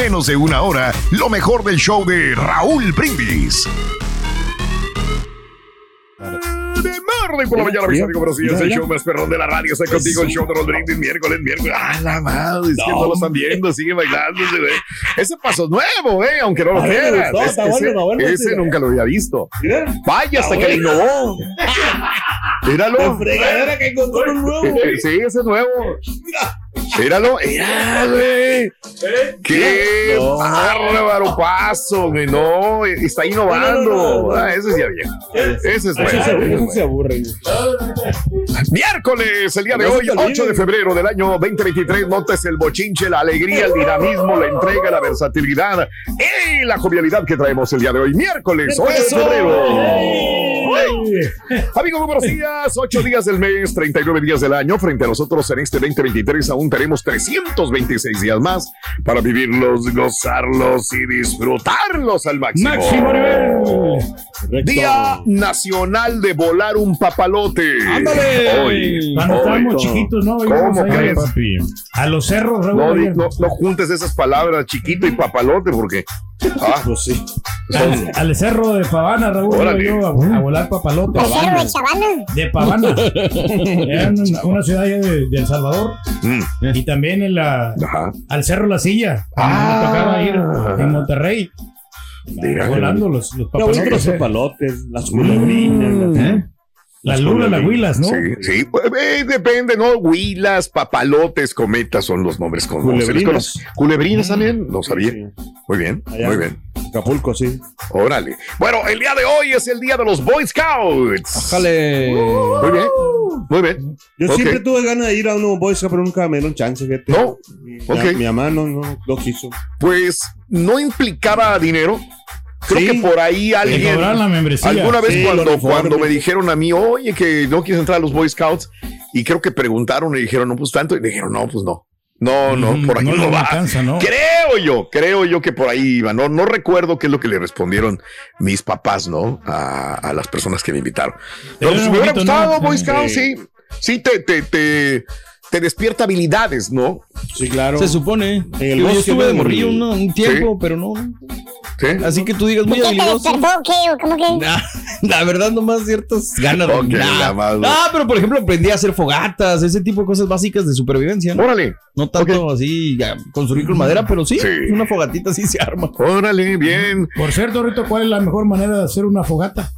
menos de una hora lo mejor del show de Raúl Brindis. De martes por la mañana, mis amigos, buenos días. El show más perrón de la radio. Está contigo el show de Raúl Brindis, miércoles, miércoles. Ah, la madre, es que no lo están viendo, sigue bailando. ese, eh. Ese paso es nuevo, ¿eh? Aunque no lo Es- está ese sí. nunca lo había visto. Mira. Vaya, hasta que lo innovó. Míralo. fregadera que encontró un nuevo. Sí, ese es nuevo. Míralo. Mira, güey. Qué No. bárbaro paso, güey. No, está innovando. No, no, no, no. Ah, ese es ya bien. Ese es Eso se, bueno. eso se aburre. Miércoles, el día de hoy, te olvide. 8 de febrero del año 2023. Notes el bochinche, la alegría, el dinamismo, la entrega, la versatilidad y la jovialidad que traemos el día de hoy. Miércoles, 8 de febrero. Amigos, muy buenos días. Ocho días del mes, 39 días del año. Frente a nosotros en este 2023 aún tenemos 326 días más para vivirlos, gozarlos y disfrutarlos al máximo. Máximo nivel. Día Nacional de Volar un Papalote. ¡Ándale! Hoy, Cuando hoy. estábamos chiquitos, ¿no? ¿Cómo crees? a los cerros, no, no juntes esas palabras, chiquito y papalote, porque. Ah, Pues sí. Al, al cerro de Pavana, Raúl, yo a, a volar papalote. El cerro de Chavana. De Pavana. Era una, una ciudad allá de, de El Salvador. mm, Y también en la, ajá. al cerro La Silla. Ah. me tocaba ir en Monterrey. Volando los, los bonitos los papalotes. ¿eh? papalotes, las culebrinas. ¿Eh? Las lunas, las huilas, ¿no? Sí, sí, pues, eh, depende, ¿no? Huilas, papalotes, cometas son los nombres con Culebrinas. Culebrinas también, no sabía. Sí. Muy bien, Allá. muy bien. Acapulco, sí. Órale. Bueno, el día de hoy es el día de los Boy Scouts. Jale. Muy bien, muy bien. Yo siempre tuve ganas de ir a unos boys, pero nunca me dieron chance, fíjate. No, Mi, ok. mi mamá no, no, no quiso. Pues no implicaba dinero. Creo Sí. que por ahí alguien. la. Alguna vez Sí, cuando, cuando me dijeron a mí, oye, que no quieres entrar a los Boy Scouts, y creo que preguntaron y dijeron, no, pues tanto, y dijeron, no, pues no. No, no, Mm, por ahí no, va. alcanza, ¿no? Creo yo, creo yo que por ahí iba. No, no recuerdo qué es lo que le respondieron mis papás, ¿no? A, a las personas que me invitaron. Pero pues, me hubiera gustado. Boy Sí. Scouts, sí. Sí, te, te, te, te despierta habilidades, ¿no? Sí, claro. Se supone. En el Digo, yo bosque, estuve de morrillo un, un tiempo, pero no. Sí. Así que tú digas muy ¿Qué te habilidoso. despertó? ¿Qué? ¿O ¿Cómo que? Nah, la verdad, nomás ciertas ganas. Ok, Nah. la madre. Ah, pero por ejemplo, aprendí a hacer fogatas, ese tipo de cosas básicas de supervivencia. No, Órale, no tanto así ya, construir con madera, pero sí, Sí. una fogatita sí se arma. órale, bien. Por cierto, Rito, ¿cuál es la mejor manera de hacer una fogata?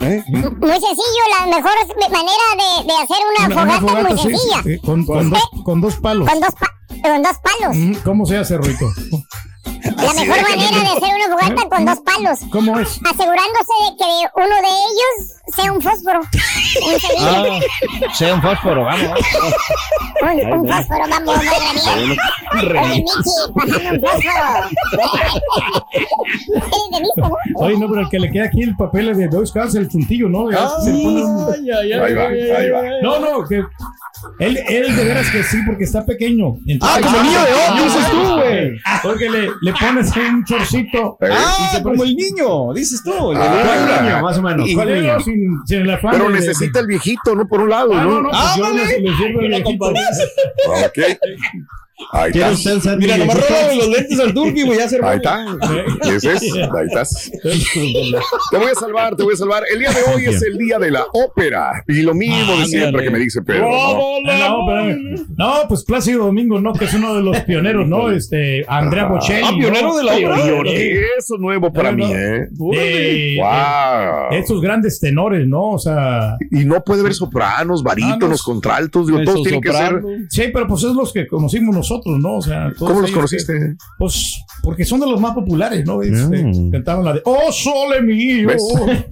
¿Eh? Muy sencillo, la mejor manera de, de hacer una, fogata, es muy sí, sencilla. sí, con, con dos, con dos palos. Con dos, pa- con dos palos. Mm, ¿Cómo se hace, Rito? La mejor manera de hacer una fogata con dos palos. ¿Cómo es? Asegurándose de que uno de ellos sea un fósforo. Ah, sea un fósforo, vamos. Un, un fósforo, vamos, madre mía. Oye, Michi, pásame un fósforo. Oye, no, pero el que le queda aquí el papel es de Boy Scouts, el chuntillo, ¿no? Ya se le pone un- Ay, ay, ay, Ahí va, ahí va. No, no, que él, él de veras que sí, porque está pequeño. Ah, como el niño de hoy, dices tú, güey. Porque le, le pones un chorcito. Ah, como el niño, dices tú. el Ah, la- ¿Cuál niño, más o menos? ¿Cuál niño? Sin, sin el afán Pero de- necesita el viejito, ¿no? Por un lado, Ah, no, pues yo el viejito. Ok. Ahí ¿Quiere está. usted ser Mira, mi nomás róbale los lentes al turqui, güey, ya se Ahí está. Ese es. Ahí estás. Te voy a salvar, te voy a salvar. El día de hoy es el día de la ópera. Y lo mismo de siempre que me dice Pedro. ¿no? Ah, No, pues Plácido Domingo, ¿no? Que es uno de los pioneros, ¿no? Este, Andrea Bocelli. Ah, pionero de la. Pionero. Eso es nuevo para mí, ¿eh? Wow. Estos grandes tenores, ¿no? O sea, Y no puede haber sopranos, barítonos, Ah, no. contraltos, digo, todos tienen que ser. sí, pero pues es los que conocimos nosotros, ¿no? O sea, todos ¿Cómo los conociste? Pues porque son de los más populares, ¿no? Este, Mm. Cantaban la de Oh Sole mío. ¿Ves?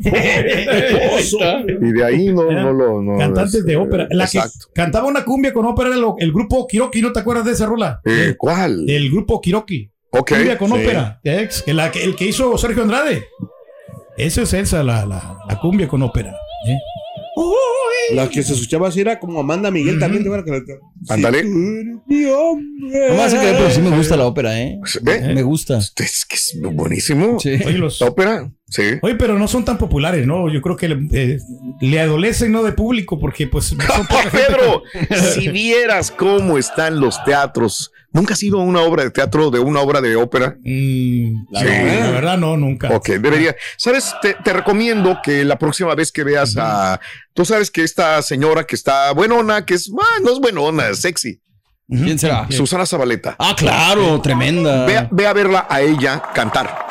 Y de ahí no, no lo. No, Cantantes de es- ópera. La que Exacto. cantaba una cumbia con ópera era el grupo Kiroki, ¿no te acuerdas de esa rola? Eh, ¿Cuál? El grupo Kiroki. Ok. Cumbia con sí. ópera. Ex, que la, que- el que hizo Sergio Andrade. Esa es esa, la, la, la cumbia con ópera. ¿eh? La que se escuchaba así era como Amanda Miguel también. ¿te acuerdas que la- Ándale. Si tú eres mi hombre. No me hace creer, pero sí me gusta la ópera, ¿eh? ¿Ve? Me gusta. Es que es buenísimo. Sí. Oye, los- ¿La ópera? Sí. Oye, pero no son tan populares, ¿no? Yo creo que le, eh, le adolecen, ¿no? De público, porque pues son poca gente Pedro, si vieras cómo están los teatros. ¿Nunca has ido a una obra de teatro, de una obra de ópera? Mm, la, Sí. verdad, la verdad, no, nunca. Ok, debería. ¿Sabes? Te, te recomiendo que la próxima vez que veas a. Tú sabes que esta señora que está buenona, que es. ah, no es buenona, es sexy. ¿Quién será? Susana Zabaleta. Ah, claro, tremenda. Ve a verla a ella cantar.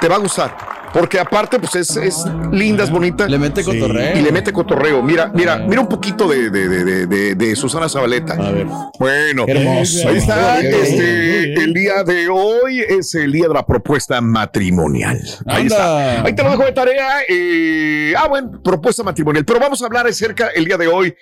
Te va a gustar. Porque aparte, pues es, es linda, es bonita. Le mete cotorreo. y le mete cotorreo. Mira, mira, mira un poquito de, de, de, de, Susana Zabaleta. A ver. Bueno, hermoso. ahí está. Este, el día de hoy es el día de la propuesta matrimonial. Ahí Anda. está. Ahí te lo dejo de tarea. eh, ah, bueno, propuesta matrimonial. Pero vamos a hablar acerca el día de hoy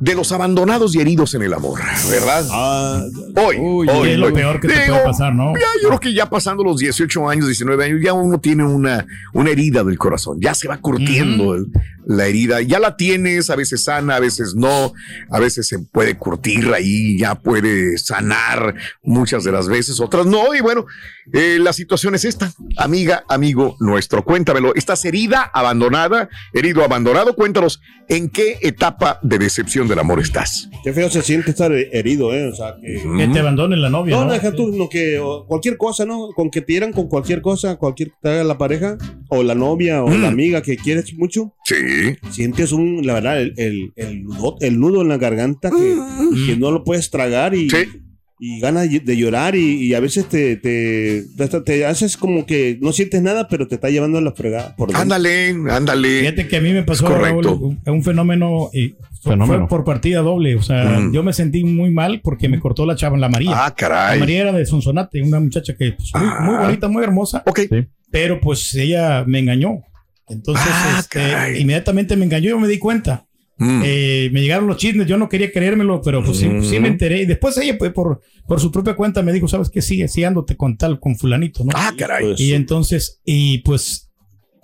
de los abandonados y heridos en el amor, ¿verdad? Ah, Hoy, Uy, hoy, es lo hoy. peor que te Digo, puede pasar, ¿no? ya, yo creo que ya pasando los 18 años, 19 años, ya uno tiene una, una herida del corazón. Ya se va curtiendo la herida. Ya la tienes, a veces sana, a veces no. A veces se puede curtir ahí, ya puede sanar muchas de las veces, otras no. Y bueno, eh, la situación es esta. Amiga, amigo nuestro, cuéntamelo. ¿Estás herida, abandonada, herido, abandonado? Cuéntanos en qué etapa de decepción del amor estás. qué feo se siente estar herido, ¿eh? O sea, que. Que te abandonen la novia. No, No, no, deja tú, no, que cualquier cosa, ¿no? Con que te dieran con cualquier cosa, cualquier que te haga la pareja, o la novia, o Mm. la amiga que quieres mucho, Sí. sientes un, la verdad, el, el, el, nudo, el nudo en la garganta que, que no lo puedes tragar y, Sí. Y ganas de llorar y, y a veces te, te, te, te haces como que no sientes nada, pero te está llevando a la fregada. Por. Ándale, ándale. Fíjate que a mí me pasó Es correcto. Raúl, un, un fenómeno y fue, Fenómeno. fue por partida doble. O sea, Mm. yo me sentí muy mal porque me cortó la chava, la María. Ah, La caray. María era de Sonsonate, una muchacha que pues, muy, Ah. muy bonita, muy hermosa, Ok. pero pues ella me engañó. Entonces, Ah, este, inmediatamente me engañó, yo me di cuenta. Mm. Eh, me llegaron los chismes, yo no quería creérmelo, pero pues sí, Mm. sí me enteré. Y después ella, pues, por, por su propia cuenta, me dijo, ¿sabes qué? Sigue, sigue ándote con tal, con fulanito, ¿no? Ah, caray. Pues, Y entonces, y pues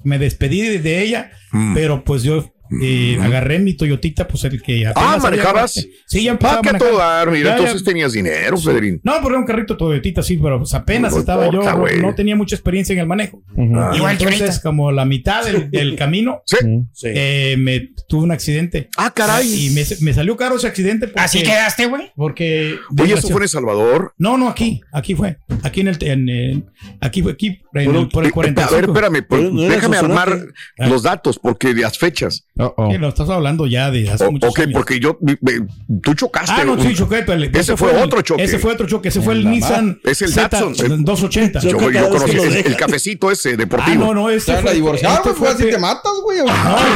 me despedí de, de ella, Mm. pero pues yo eh, agarré mi Toyotita, pues el que Ah, ¿manejabas? había- Sí, ya empezaba Ah, a que todo dar, mira, Ya, ya. entonces tenías dinero, Federín. No, pero era un carrito Toyotita, sí, pero pues apenas No estaba importa, yo, no- tenía mucha experiencia en el manejo. Ah. Y entonces, como la mitad del, del camino, Sí. sí. eh, me tuve un accidente. Ah, caray. Y me, me salió caro ese accidente. Porque, ¿Así quedaste, güey? Porque. Oye, ¿eso fue en El Salvador? No, no, aquí, aquí fue. Aquí en el. En, aquí fue, aquí, en Bueno, el- por el Eh, A 45. ver, espérame, déjame armar los datos, porque de las fechas. Sí, lo estás hablando ya de hace O- muchos ok, años. porque yo, me- me- tú chocaste. Ah, no, sí, choqué. pero el- Ese fue el- otro choque. Ese fue otro choque. Ese fue el la Nissan. Es el Z Datsun, el- 280. Yo, Choca yo conocí el, cafecito ese Ah, deportivo. no, no, este Te van fue. a divorciar, este fue así te matas, güey. No,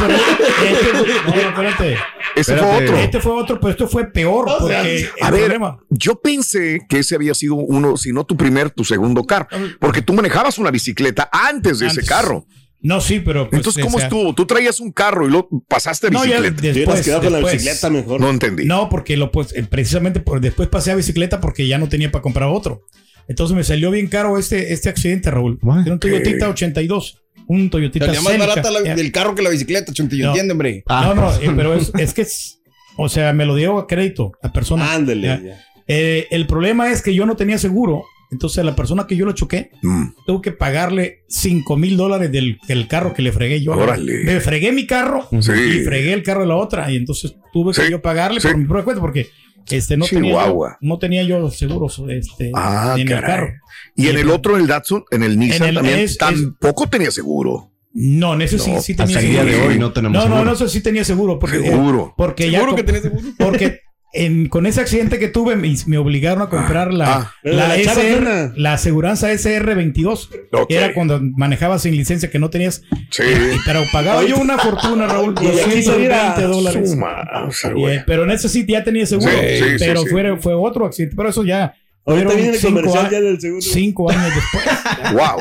pero este, no, no, espérate. ese fue otro. Este fue otro, pero este fue peor. Porque A ver, problema- yo pensé que ese había sido uno, si no tu primer, tu segundo carro, porque tú manejabas una bicicleta antes de ese carro. No, sí, pero. pues, Entonces, o ¿cómo sea, estuvo? Tú traías un carro y lo pasaste a No, ya bicicleta. Hubieras después. quedado con la bicicleta mejor. No entendí. No, porque lo pues eh, precisamente por, después pasé a bicicleta porque ya no tenía para comprar otro. Entonces me salió bien caro este, este accidente, Raúl. Era un Toyotita 82. Un Toyotita Salía más barata la- del carro que la bicicleta, Chuntillo. No. ¿Entiende, hombre? No, no, eh, pero es, es que es, o sea, me lo dio a crédito la persona. Ándale. Ya. ya. Eh, el problema es que yo no tenía seguro. Entonces, la persona que yo lo choqué, Mm. tuve que pagarle 5 mil dólares del, del carro que le fregué yo. Órale. Me fregué mi carro Sí. y fregué el carro de la otra. Y entonces tuve que yo pagarle Sí. por mi propia cuenta porque este, no, tenía yo, no tenía yo seguros este, Ah, en el caray. carro. Y en el otro, el Datsun, en el Nissan el- también, es- es- tampoco tenía seguro. No, en ese sí, No, sí tenía hasta el día seguro. de hoy no tenemos No, no, seguro. no, eso sí tenía seguro. Porque, Seguro. Porque ya Seguro que tenés seguro. Porque en- con ese accidente que tuve, me, me obligaron a comprar la, ah. La, SR, la aseguranza SR22. Ok. Era cuando manejabas sin licencia que no tenías. Sí. Pero pagaba yo una fortuna, Raúl, Y de aquí salir a 220 dólares. Suma, o sea, Y, pero en ese sí ya tenía seguro. Sí, sí, sí, pero sí. Fue, fue otro accidente. Pero eso ya. Ahorita viene el cinco comercial a- ya del seguro. Cinco años después. Wow.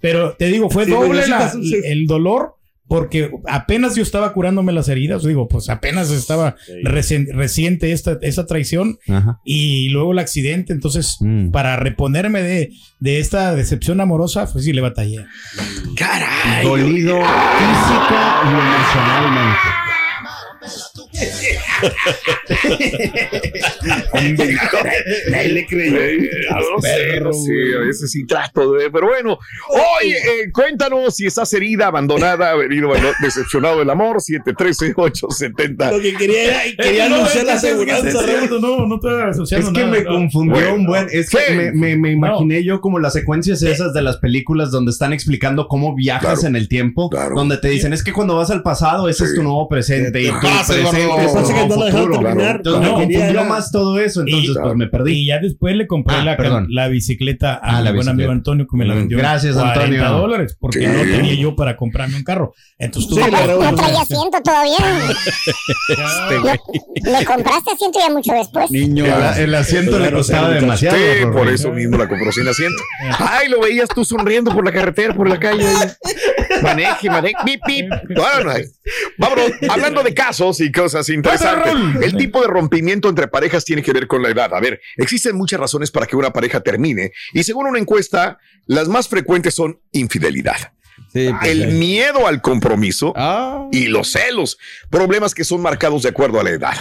Pero te digo, fue Sí, doble la- el dolor porque apenas yo estaba curándome las heridas. Digo, pues apenas estaba recien- reciente esta, esta traición Ajá. y luego el accidente. Entonces, Mm. para reponerme de, de esta decepción amorosa, pues sí le batallé. Caray. Dolido física y emocionalmente. Ahí le creyó. No sé, a veces sí trato de. Pero bueno, hoy eh, cuéntanos si estás herida, abandonada, herido, abando- decepcionado del amor, 713-870. Lo que quería era quería no, anunciar la aseguranza. Raúl. No, no estoy asociando Es que nada, me no. confundió Bueno, un buen. Es que sí. me, me- me imaginé yo como las secuencias esas de las películas donde están explicando cómo viajas Claro. en el tiempo. Claro. Donde te dicen es que cuando vas al pasado, ese Sí. es tu nuevo presente. Y tu pasa, presente Pasa que no lo dejaron terminar. Entonces No, me confundió más todo eso. Entonces, Y- pues me perdí. Y ya después le compré Ah, la, la bicicleta a Ah, mi la buen amigo. Antonio que me la Mm, vendió. gracias, 40 Antonio. dólares porque no tenía yo para comprarme un carro. Entonces tú Sí. No traía asiento todavía. Este, le compraste asiento ya mucho después. Niño, el, el asiento le costaba demasiado. Sí, por eso mismo la compró sin asiento. Ay, lo veías tú sonriendo por la carretera, por la calle. Maneje, maneje, pip, pip. Vámonos, hablando de casos y cosas interesantes. El tipo de rompimiento entre parejas tiene que ver con la edad. A ver, existen muchas razones para que una pareja termine y según una encuesta, las más frecuentes son infidelidad, Sí, pues, el miedo al compromiso Ah. y los celos, problemas que son marcados de acuerdo a la edad.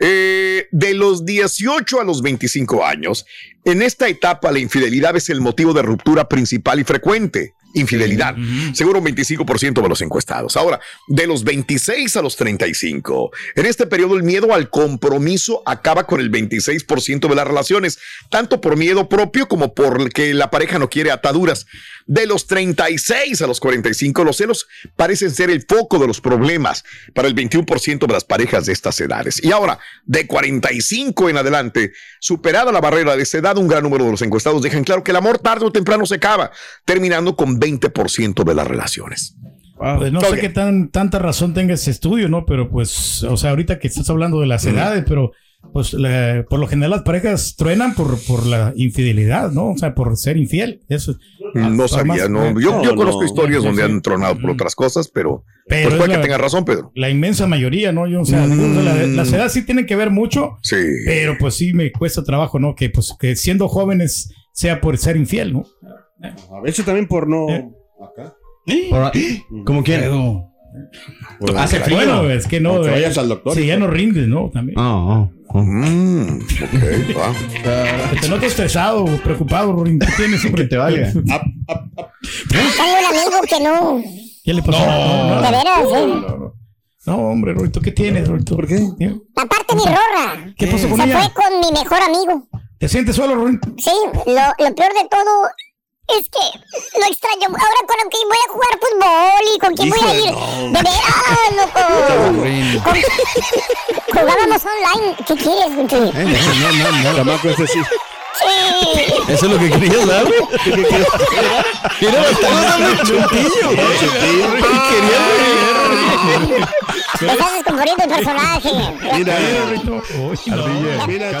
Eh, de los 18 a los 25 años, en esta etapa la infidelidad es el motivo de ruptura principal y frecuente. Infidelidad, según un 25% de los encuestados. Ahora, de los 26 a los 35, en este periodo el miedo al compromiso acaba con el 26% de las relaciones, tanto por miedo propio como por que la pareja no quiere ataduras. De los 36 a los 45, los celos parecen ser el foco de los problemas para el 21% de las parejas de estas edades. Y ahora, de 45 en adelante, superada la barrera de esa edad, un gran número de los encuestados dejan claro que el amor tarde o temprano se acaba, terminando con 20% de las relaciones. Pues no sé qué tan tanta razón tenga ese estudio, ¿no? Pero pues, o sea, ahorita que estás hablando de las edades, pero pues por lo general las parejas truenan por, por la infidelidad, ¿no? O sea, por ser infiel. Eso. No Ah, sabía, más- no. Yo, yo no, conozco no. historias donde sí. han tronado por Mm. otras cosas, pero, Pero pues es puede que la- tengas razón, Pedro. La inmensa mayoría, ¿no? Yo, o sea, la- las edades sí tienen que ver mucho, Sí. pero pues sí me cuesta trabajo, ¿no? Que pues que siendo jóvenes sea por ser infiel, ¿no? A veces también por no. Eh. Acá. Por- ¿Cómo quién? Pero- Por Hace frío. Bueno, es que no. Aunque eh, vayas al doctor. Sí, ya no rindes, ¿no? También. Oh, oh, oh. Mm, ok, va. Que te noto estresado preocupado, Rorín. ¿Qué tienes, hombre? Que te. Tengo un amigo que no. ¿Qué le pasó? No, De veras, ¿eh? no, no. No, hombre, Rorito, ¿qué tienes, Rorito? ¿Por qué? Aparte, mi rorra. ¿Qué pasó con Se ella? fue con mi mejor amigo. ¿Te sientes solo, Rorín? Sí, lo, lo peor de todo es que lo extraño. Ahora con que voy a jugar fútbol y con quién voy a ir. De veras, loco. Con- Jugábamos online. ¿Qué quieres, Guti? Eh, no, no, no, no. Chamaco ese sí. Sí. Eso es lo que querías dar. Mira, estamos dando chuntillo. Te estás descomponiendo el personaje. Mira, Mira, mira.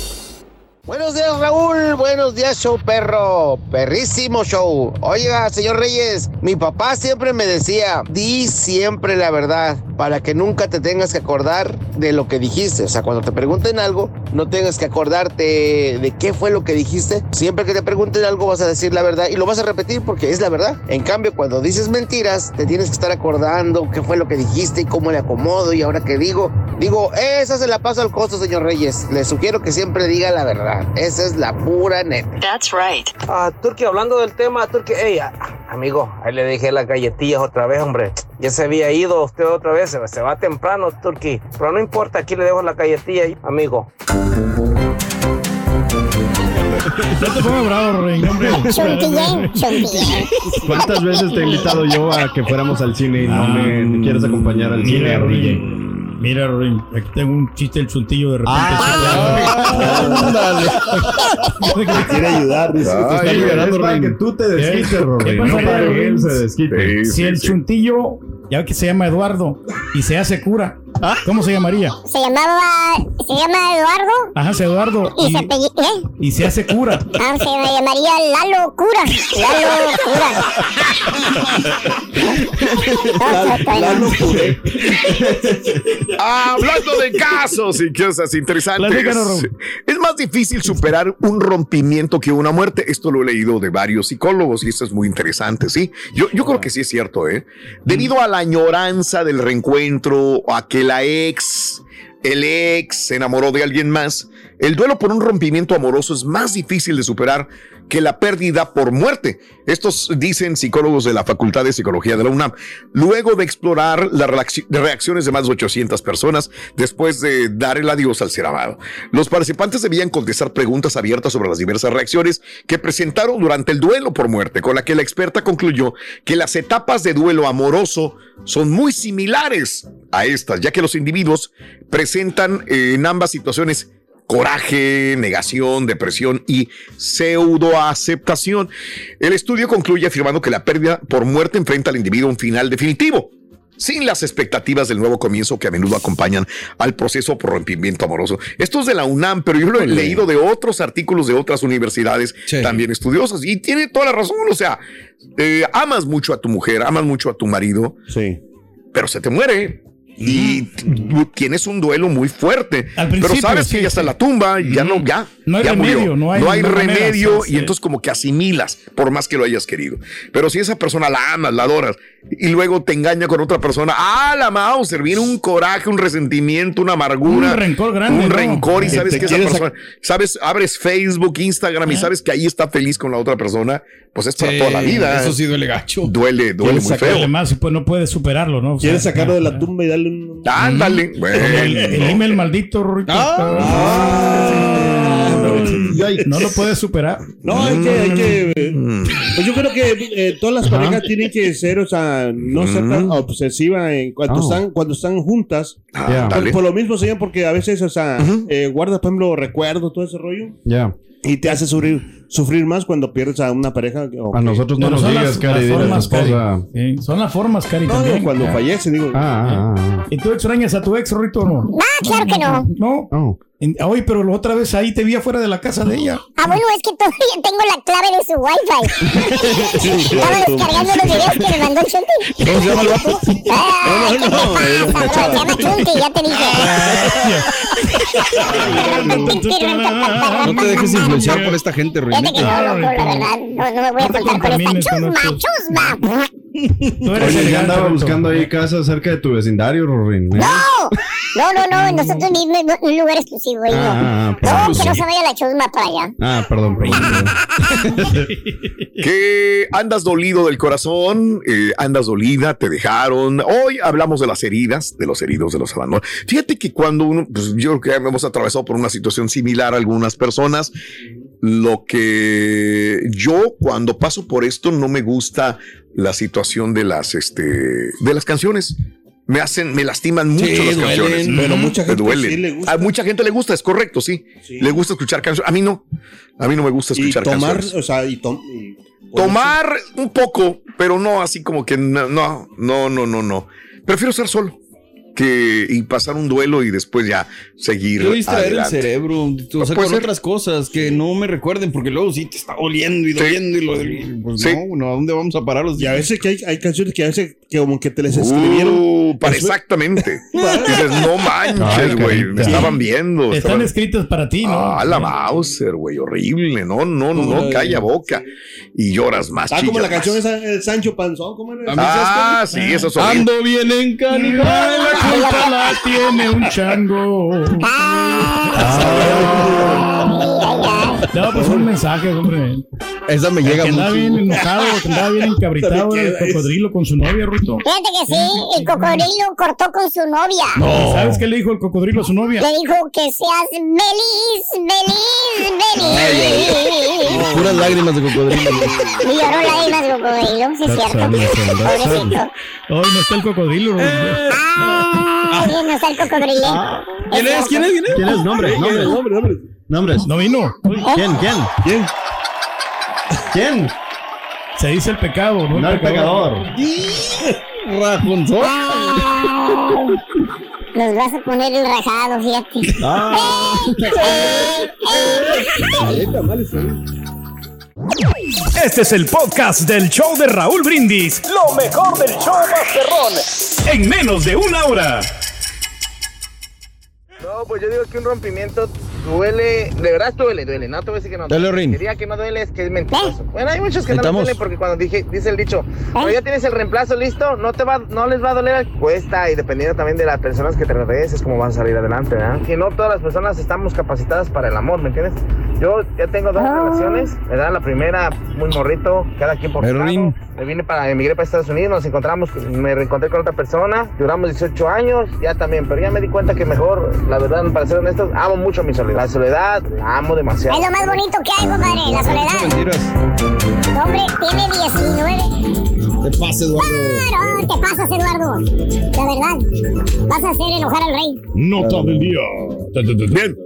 Buenos días, Raúl. Buenos días, show perro. Perrísimo show. Oiga, señor Reyes, mi papá siempre me decía, di siempre la verdad para que nunca te tengas que acordar de lo que dijiste. O sea, cuando te pregunten algo, no tengas que acordarte de qué fue lo que dijiste. Siempre que te pregunten algo, vas a decir la verdad y lo vas a repetir porque es la verdad. En cambio, cuando dices mentiras, te tienes que estar acordando qué fue lo que dijiste y cómo le acomodo y ahora qué digo. Digo, esa se la paso al costo, señor Reyes. Le sugiero que siempre diga la verdad. Esa es la pura neta. That's right. Ah, Turki, hablando del tema, Turki, ey, ah, amigo, ahí le dejé las galletillas otra vez, hombre. Ya se había ido usted otra vez, se, va temprano, Turki. Pero no importa, aquí le dejo la galletilla, amigo. No te pongas bravo, Ring, hombre. ¿Cuántas veces te he invitado yo a que fuéramos al cine y no me me quieres acompañar al cine? Mira, Ring. Aquí tengo un chiste del chuntillo de repente. Quiere ayudar, dice. Te está liberando, para que tú te desquites, ¿Qué Ring. No para que él se desquite. si el chuntillo, ya que se llama Eduardo, y se hace cura, ¿cómo se llamaría? Se llamaba, se llama Eduardo Ajá, se Eduardo. y Y, se apelli- ¿eh? y se hace cura. Ah, se llamaría Lalo Cura. Lalo Cura. Lalo Puré. Hablando de casos y cosas interesantes. Platícanos. Es más difícil superar un rompimiento que una muerte. Esto lo he leído de varios psicólogos y esto es muy interesante, ¿sí? Yo, yo creo que sí es cierto, ¿eh? Debido a la añoranza del reencuentro, a que la ex, el ex se enamoró de alguien más, el duelo por un rompimiento amoroso es más difícil de superar que la pérdida por muerte. Estos dicen psicólogos de la Facultad de Psicología de la UNAM. Luego de explorar las reacciones de más de 800 personas después de dar el adiós al ser amado, los participantes debían contestar preguntas abiertas sobre las diversas reacciones que presentaron durante el duelo por muerte, con la que la experta concluyó que las etapas de duelo amoroso son muy similares a estas, ya que los individuos presentan eh, en ambas situaciones coraje, negación, depresión y pseudoaceptación. El estudio concluye afirmando que la pérdida por muerte enfrenta al individuo a un final definitivo, sin las expectativas del nuevo comienzo que a menudo acompañan al proceso por rompimiento amoroso. Esto es de la UNAM, pero yo lo he leído de otros artículos de otras universidades también estudiosas y tiene toda la razón. O sea, eh, amas mucho a tu mujer, amas mucho a tu marido, Sí. pero se te muere. Y tienes un duelo muy fuerte. Al pero sabes que ya está en la tumba, ya no, ya. No hay ya murió. remedio, no hay- no hay manera, remedio. sí, y sí. entonces, como que asimilas, por más que lo hayas querido. Pero si esa persona la amas, la adoras, y luego te engaña con otra persona, ¡ah, la Mauser! Viene un coraje, un resentimiento, una amargura. Un rencor grande, Un ¿no? rencor, y Que sabes que esa persona, sabes, abres Facebook, Instagram, y sabes que ahí está feliz con la otra persona, pues es para toda la vida. Eso sí duele gacho. Duele, duele muy feo. Además, pues no puedes superarlo, ¿no? O sea, Quieres sacarlo de la ah, tumba y darle un. Ándale. El, el Bueno. email maldito, Rorito. Ah. No lo puedes superar. No, hay que, hay que. eh, Mm. Pues yo creo que eh, todas las parejas tienen que ser, o sea, no ser tan obsesiva en cuanto Oh. están, cuando están juntas. Ándale. Por, por lo mismo, señor, porque a veces, o sea, eh, guardas, por ejemplo, recuerdos, todo ese rollo, Ya. y te hace sufrir, sufrir más cuando pierdes a una pareja. que- o A nosotros no Pero nos digas, las, Cari, las a formas, Cari. esposa. Sí, son las formas, Cari, No, también. no, cuando Ah. fallece, digo. Ah, ah, ah. ¿Y tú extrañas a tu ex, Rorito, o no? Ah, claro que no. No. Oye, pero la otra vez ahí te vi afuera de la casa de ella. Ah, bueno, es que todavía tengo la clave de su wifi. Estaba descargando los videos que me mandó el Chunti. ¿Cómo se llama el vato? Ah, no, no. Se llama Chunti, ya te dije. No te dejes influenciar por esta gente, Fíjate que no, loco, la verdad. No, no me voy a contar con esta chusma, chusma. Tú eres Oye, ya andaba buscando ahí casa cerca de tu vecindario, Rorín. ¿eh? No, no, no, no, nosotros mismos, un lugar exclusivo Ah, no. ah, No, que no sí. se vaya la chusma para allá. Ah, perdón, perdón. perdón. que andas dolido del corazón, eh, andas dolida, te dejaron. Hoy hablamos de las heridas, de los heridos, de los abandonos. Fíjate que cuando uno, pues yo creo que hemos atravesado por una situación similar a algunas personas, lo que yo cuando paso por esto no me gusta la situación de las, este, de las canciones. Me hacen, me lastiman mucho Sí, las duelen, canciones. pero mucha Me gente duelen. sí le gusta. A mucha gente le gusta, es correcto, sí. Sí. Le gusta escuchar canciones. A mí no. A mí no me gusta y escuchar tomar, canciones. o sea, y, tom- y- Tomar un poco, pero no así como que no, no, no, no, no, no. Prefiero ser solo que y pasar un duelo y después ya seguir. Quiero distraer el adelante. cerebro, o sea, con ser. otras cosas que no me recuerden, porque luego sí te está doliendo y Sí. doliendo y lo pues Sí. no, no, ¿a dónde vamos a parar los Y a días? veces que hay, hay canciones que a veces que como que te les escribieron. Uh, para exactamente. Dices, no manches, güey. Me estaban viendo. Están estaban- escritas para ti, ¿no? Ah, la Mauser, güey, horrible. No, no, no, la- calla boca. Y lloras más. Ah, como la canción esa, el Sancho Panzón, ¿cómo era? Ah, sí, eso es horrible. Ando bien en Ay, la culpa la tiene un chango. Ah, No, pues un mensaje, hombre. Esa me llega que andaba bien mucho. enojado, que andaba bien encabritado el cocodrilo con su novia, Ruto. Fíjate que sí, el cocodrilo cortó con su novia. ¿Sabes qué le dijo el cocodrilo a su novia? Le dijo que seas feliz, feliz, feliz. Puras lágrimas de cocodrilo. Y lloró lágrimas de cocodrilo, sí es cierto. Pobrecito. Hoy no está el cocodrilo. Ruto. Ah, está el cocodrilo. ¿Quién es? ¿Quién es? ¿Quién es? ¿Quién es? Nombres, nombres. Hombre, hombre. Nombres. No vino. ¿Quién? ¿Quién? ¿Quién? ¿Quién? Se dice el pecado, ¿no? No el pecador. Rajonzón. Ah, Los vas a poner el rajado, fíjate. Ah. Este es el podcast del show de Raúl Brindis. Lo mejor del show Masterrón. En menos de una hora. No, pues yo digo que un rompimiento duele, de verdad duele, duele, no te voy a decir que no. Dale, Rin. Diría que no duele es que es mentiroso. Bueno, hay muchos que no duele porque cuando dije, dice el dicho, cuando ya tienes el reemplazo listo, no te va, no les va a doler, cuesta y dependiendo también de las personas que te rodees es como vas a salir adelante, ¿verdad? Que no todas las personas estamos capacitadas para el amor, ¿me entiendes? Yo ya tengo dos relaciones, ¿verdad? La primera, muy morrito, cada quien por su lado. Rin. Me vine para, emigré para Estados Unidos, nos encontramos, me reencontré con otra persona, duramos 18 años, ya también, pero ya me di cuenta que mejor, la verdad, para ser honestos, amo mucho mi soledad. La soledad, la amo demasiado. Es lo más bonito que hay, compadre, la soledad. Mentiras. Hombre, tiene 19. Te pase, Eduardo. Claro, te pasas, Eduardo. La verdad, vas a hacer enojar al rey. Nota del día. Bien.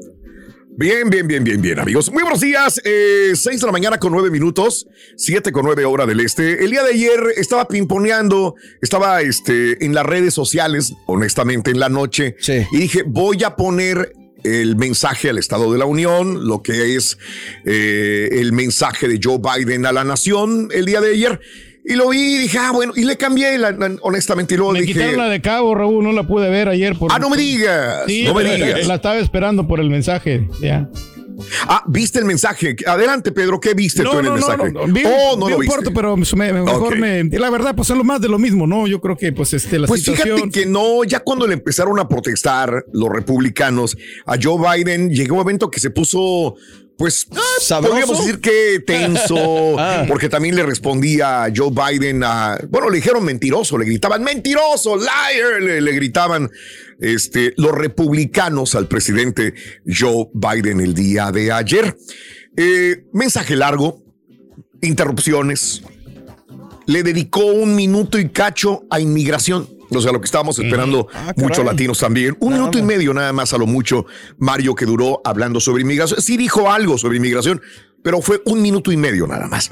Bien, bien, bien, bien, bien, amigos. Muy buenos días. Eh, 6 de la mañana con 9 minutos, 7 con 9 hora del este. El día de ayer estaba pimponeando, estaba este, en las redes sociales, honestamente, en la noche. Sí. Y dije, voy a poner el mensaje al Estado de la Unión, lo que es eh, el mensaje de Joe Biden a la nación el día de ayer. Y lo vi y dije, ah, bueno, y le cambié, la- la- honestamente, y luego Me dije, quitaron la de cabo, Raúl, no la pude ver ayer. Por, ah, no me digas, Sí, no me la- digas. La estaba esperando por el mensaje. Ya. Ah, ¿viste el mensaje? Adelante, Pedro, ¿qué viste tú en el mensaje? Vi, oh, no vi lo viste. corto, pero me- me- mejor Ok. me. La verdad, pues es lo más de lo mismo, ¿no? Yo creo que, pues, este, la Pues situación. fíjate que no, ya cuando le empezaron a protestar los republicanos a Joe Biden, llegó un momento que se puso, pues, ¿Sabroso? podríamos decir que tenso, Ah. porque también le respondía Joe Biden a, bueno, le dijeron mentiroso, le gritaban mentiroso, liar, le, le gritaban este, los republicanos al presidente Joe Biden el día de ayer. Eh, mensaje largo, interrupciones, le dedicó un minuto y cacho a inmigración. O sea, lo que estábamos esperando Ah, muchos latinos también. Un minuto y medio nada más a lo mucho, Mario, que duró hablando sobre inmigración. Sí dijo algo sobre inmigración, pero fue un minuto y medio nada más.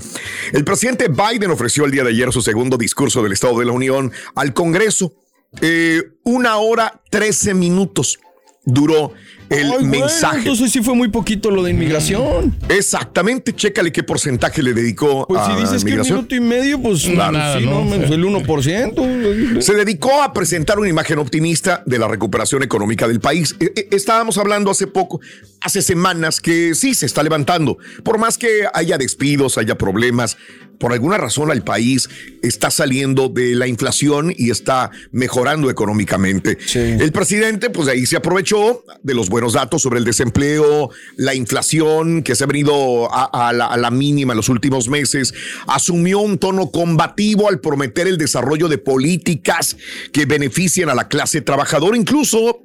El presidente Biden ofreció el día de ayer su segundo discurso del Estado de la Unión al Congreso. Eh, una hora, trece minutos duró el Ay, bueno, mensaje. entonces sí fue muy poquito lo de inmigración. Exactamente, chécale qué porcentaje le dedicó Pues a si dices que un inmigración. minuto y medio, pues No, nada, sí, ¿no? no, menos el 1%. Se dedicó a presentar una imagen optimista de la recuperación económica del país. E- e- Estábamos hablando hace poco, hace semanas, que sí se está levantando. Por más que haya despidos, haya problemas, por alguna razón el país está saliendo de la inflación y está mejorando económicamente. Sí. El presidente, pues de ahí se aprovechó de los buenos datos sobre el desempleo, la inflación que se ha venido a, a la, a la mínima en los últimos meses, asumió un tono combativo al prometer el desarrollo de políticas que beneficien a la clase trabajadora, incluso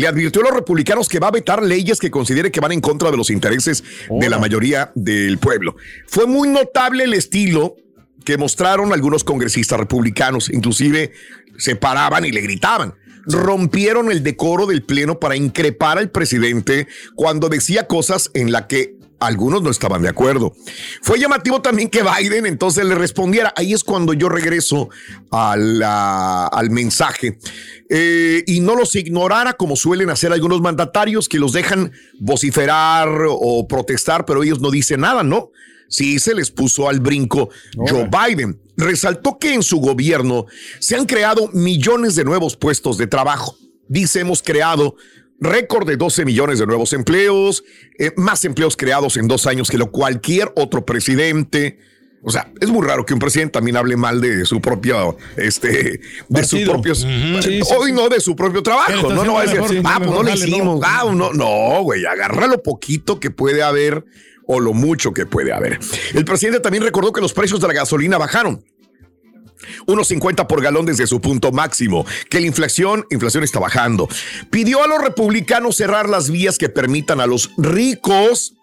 le advirtió a los republicanos que va a vetar leyes que considere que van en contra de los intereses de la mayoría del pueblo. Fue muy notable el estilo que mostraron algunos congresistas republicanos, inclusive se paraban y le gritaban. Rompieron el decoro del pleno para increpar al presidente cuando decía cosas en la que algunos no estaban de acuerdo. Fue llamativo también que Biden entonces le respondiera. Ahí es cuando yo regreso a la- al mensaje Eh, y no los ignorara como suelen hacer algunos mandatarios que los dejan vociferar o protestar, pero ellos no dicen nada, ¿no? Sí, se les puso al brinco Joe Biden. Resaltó que en su gobierno se han creado millones de nuevos puestos de trabajo. Dice, hemos creado récord de 12 millones de nuevos empleos, eh, más empleos creados en dos años que lo cualquier otro presidente. O sea, es muy raro que un presidente también hable mal de su propio, este, de su Partido. propio, Ujú. Sí, sí, hoy no de su propio trabajo, no, no va a decir, ah, pues no le hicimos, ah, no, no, güey, agarra lo poquito que puede haber o lo mucho que puede haber. El presidente también recordó que los precios de la gasolina bajaron. Unos 50 por galón desde su punto máximo, que la inflación, inflación está bajando. Pidió a los republicanos cerrar las vías que permitan a los ricos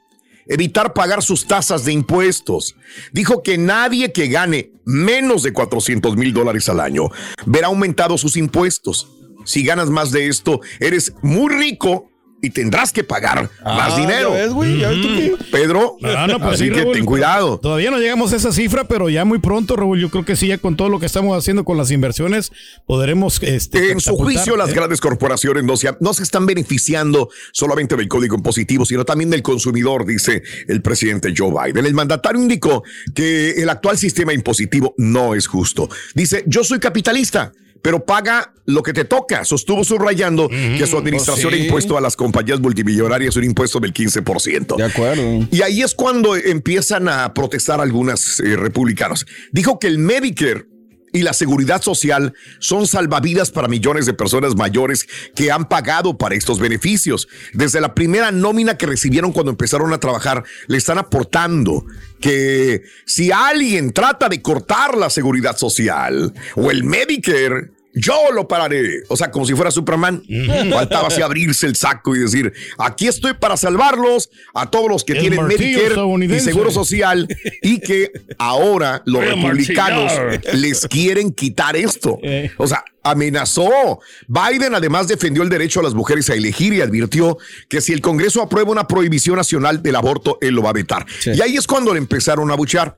evitar pagar sus tasas de impuestos. Dijo que nadie que gane menos de 400 mil dólares al año verá aumentados sus impuestos. Si ganas más de esto, eres muy rico y tendrás que pagar más Ah, dinero. ya ves, güey, ya ves tú qué. Pedro, Ah, no, pues así sí, que Raúl. ten cuidado. Todavía no llegamos a esa cifra, pero ya muy pronto, Raúl, yo creo que sí, ya con todo lo que estamos haciendo con las inversiones, podremos... Este, En su juicio, las ¿eh? grandes corporaciones no se, no se están beneficiando solamente del código impositivo, sino también del consumidor, dice el presidente Joe Biden. El mandatario indicó que el actual sistema impositivo no es justo. Dice, yo soy capitalista. Pero paga lo que te toca. Sostuvo subrayando que su administración pues sí. ha impuesto a las compañías multimillonarias un impuesto del 15%. De acuerdo. Y ahí es cuando empiezan a protestar algunas eh, republicanos. Dijo que el Medicare y la seguridad social son salvavidas para millones de personas mayores que han pagado para estos beneficios. Desde la primera nómina que recibieron cuando empezaron a trabajar, le están aportando que si alguien trata de cortar la seguridad social o el Medicare, yo lo pararé. O sea, como si fuera Superman. Faltaba así abrirse el saco y decir, aquí estoy para salvarlos a todos los que El tienen Medicare y. Seguro Social y que ahora los republicanos les quieren quitar esto. Eh. O sea, amenazó. Biden además defendió el derecho a las mujeres a elegir y advirtió que si el Congreso aprueba una prohibición nacional del aborto, él lo va a vetar. Sí. Y ahí es cuando le empezaron a buchar.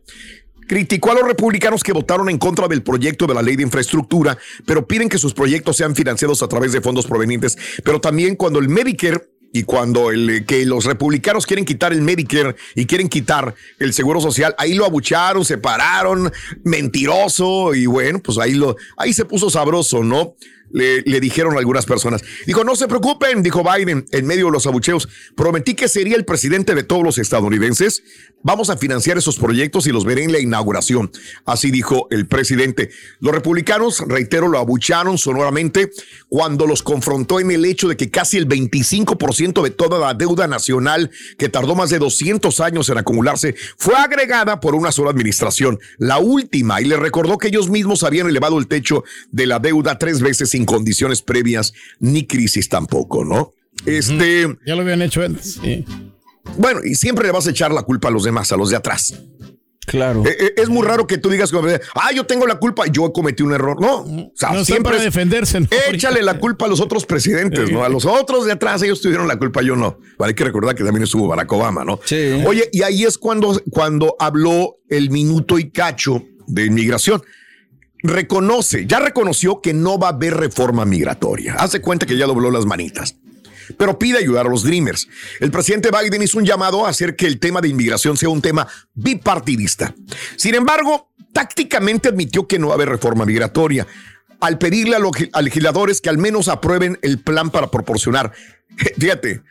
Criticó a los republicanos que votaron en contra del proyecto de la ley de infraestructura, pero piden que sus proyectos sean financiados a través de fondos provenientes. Pero también cuando el Medicare y cuando el, eh, que los republicanos quieren quitar el Medicare y quieren quitar el seguro social, ahí lo abucharon, se pararon, mentiroso y bueno, pues ahí lo, ahí se puso sabroso, ¿no? Le, dijeron algunas personas. Dijo, no se preocupen, dijo Biden en medio de los abucheos. Prometí que sería el presidente de todos los estadounidenses. Vamos a financiar esos proyectos y los veré en la inauguración. Así dijo el presidente. Los republicanos, reitero, lo abucharon sonoramente cuando los confrontó en el hecho de que casi el 25% de toda la deuda nacional, que tardó más de 200 años en acumularse, fue agregada por una sola administración, la última, y le recordó que ellos mismos habían elevado el techo de la deuda tres veces sin condiciones previas ni crisis tampoco, ¿no? Este, Ya lo habían hecho antes. sí. bueno, y siempre le vas a echar la culpa a los demás, a los de atrás. Claro. Eh, eh, Es muy raro que tú digas, ah, yo tengo la culpa, yo cometí un error. No, o sea, No siempre para defenderse. ¿no? Échale la culpa a los otros presidentes, ¿no? A los otros de atrás, ellos tuvieron la culpa, yo no. Vale, hay que recordar que también estuvo Barack Obama, ¿no? Sí. Oye, y ahí es cuando, cuando habló el minuto y cacho de inmigración. Reconoce, ya reconoció que no va a haber reforma migratoria. Hace cuenta que ya dobló las manitas. Pero pide ayudar a los Dreamers. El presidente Biden hizo un llamado a hacer que el tema de inmigración sea un tema bipartidista. Sin embargo, tácticamente admitió que no va a haber reforma migratoria al pedirle a los legisladores que al menos aprueben el plan para proporcionar. Fíjate,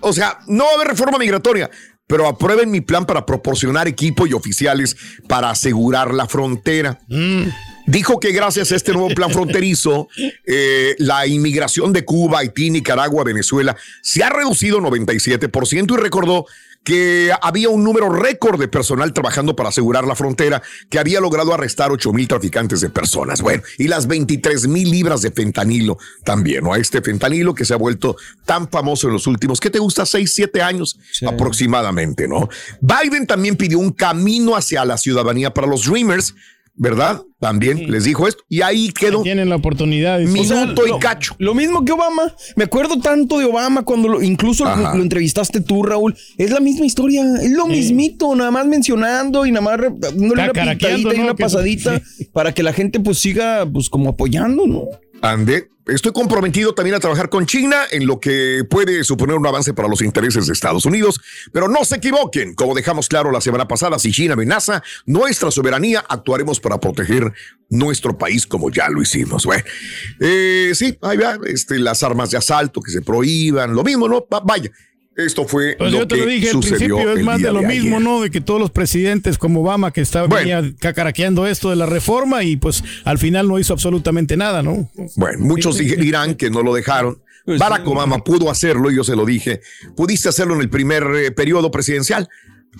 o sea, no va a haber reforma migratoria, pero aprueben mi plan para proporcionar equipo y oficiales para asegurar la frontera. Dijo que gracias a este nuevo plan fronterizo, eh, la inmigración de Cuba, Haití, Nicaragua, Venezuela se ha reducido 97% y recordó que había un número récord de personal trabajando para asegurar la frontera, que había logrado arrestar 8 mil traficantes de personas. Bueno, y las 23 mil libras de fentanilo también, ¿no? A este fentanilo que se ha vuelto tan famoso en los últimos, ¿qué te gusta? 6, 7 años aproximadamente, ¿no? Biden también pidió un camino hacia la ciudadanía para los Dreamers. ¿Verdad? También les dijo esto. Y ahí quedó. Tienen la oportunidad. O sea, Minuto y lo- cacho. Lo mismo que Obama. Me acuerdo tanto de Obama cuando lo- incluso lo, entrevistaste tú, Raúl. Es la misma historia. Es lo mismito, nada más mencionando y nada más dándole una pintadita y ¿no? una Que- pasadita para que la gente pues siga pues como apoyando, ¿no? Ande. Estoy comprometido también a trabajar con China en lo que puede suponer un avance para los intereses de Estados Unidos, pero no se equivoquen, como dejamos claro la semana pasada, si China amenaza nuestra soberanía, actuaremos para proteger nuestro país como ya lo hicimos. Bueno, eh, sí, ahí va, este, las armas de asalto que se prohíban, lo mismo, ¿no? Va- vaya, esto fue Pues lo yo te que lo dije al principio, es más de lo mismo, ayer. ¿no? De que todos los presidentes como Obama que estaba Bueno. cacaraqueando esto de la reforma y pues al final no hizo absolutamente nada, ¿no? Bueno, muchos Sí, sí, sí. dirán que no lo dejaron. Pues Barack sí. Obama pudo hacerlo, yo se lo dije. Pudiste hacerlo en el primer eh, periodo presidencial.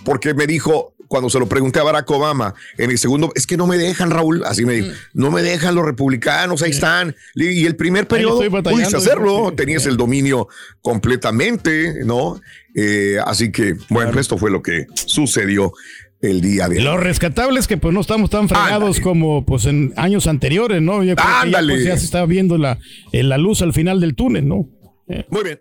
porque me dijo, cuando se lo pregunté a Barack Obama en el segundo, es que no me dejan, Raúl, así me dijo, no me dejan los republicanos, ahí están. Y el primer periodo pudiste hacerlo, tenías el dominio completamente, ¿no? Eh, así que, bueno, esto fue lo que sucedió el día de hoy. Lo rescatable es que pues no estamos tan fregados Ándale. como pues en años anteriores, ¿no? Yo creo que ya, Ándale. pues, ya se está viendo la, eh, la luz al final del túnel, ¿no? Muy bien.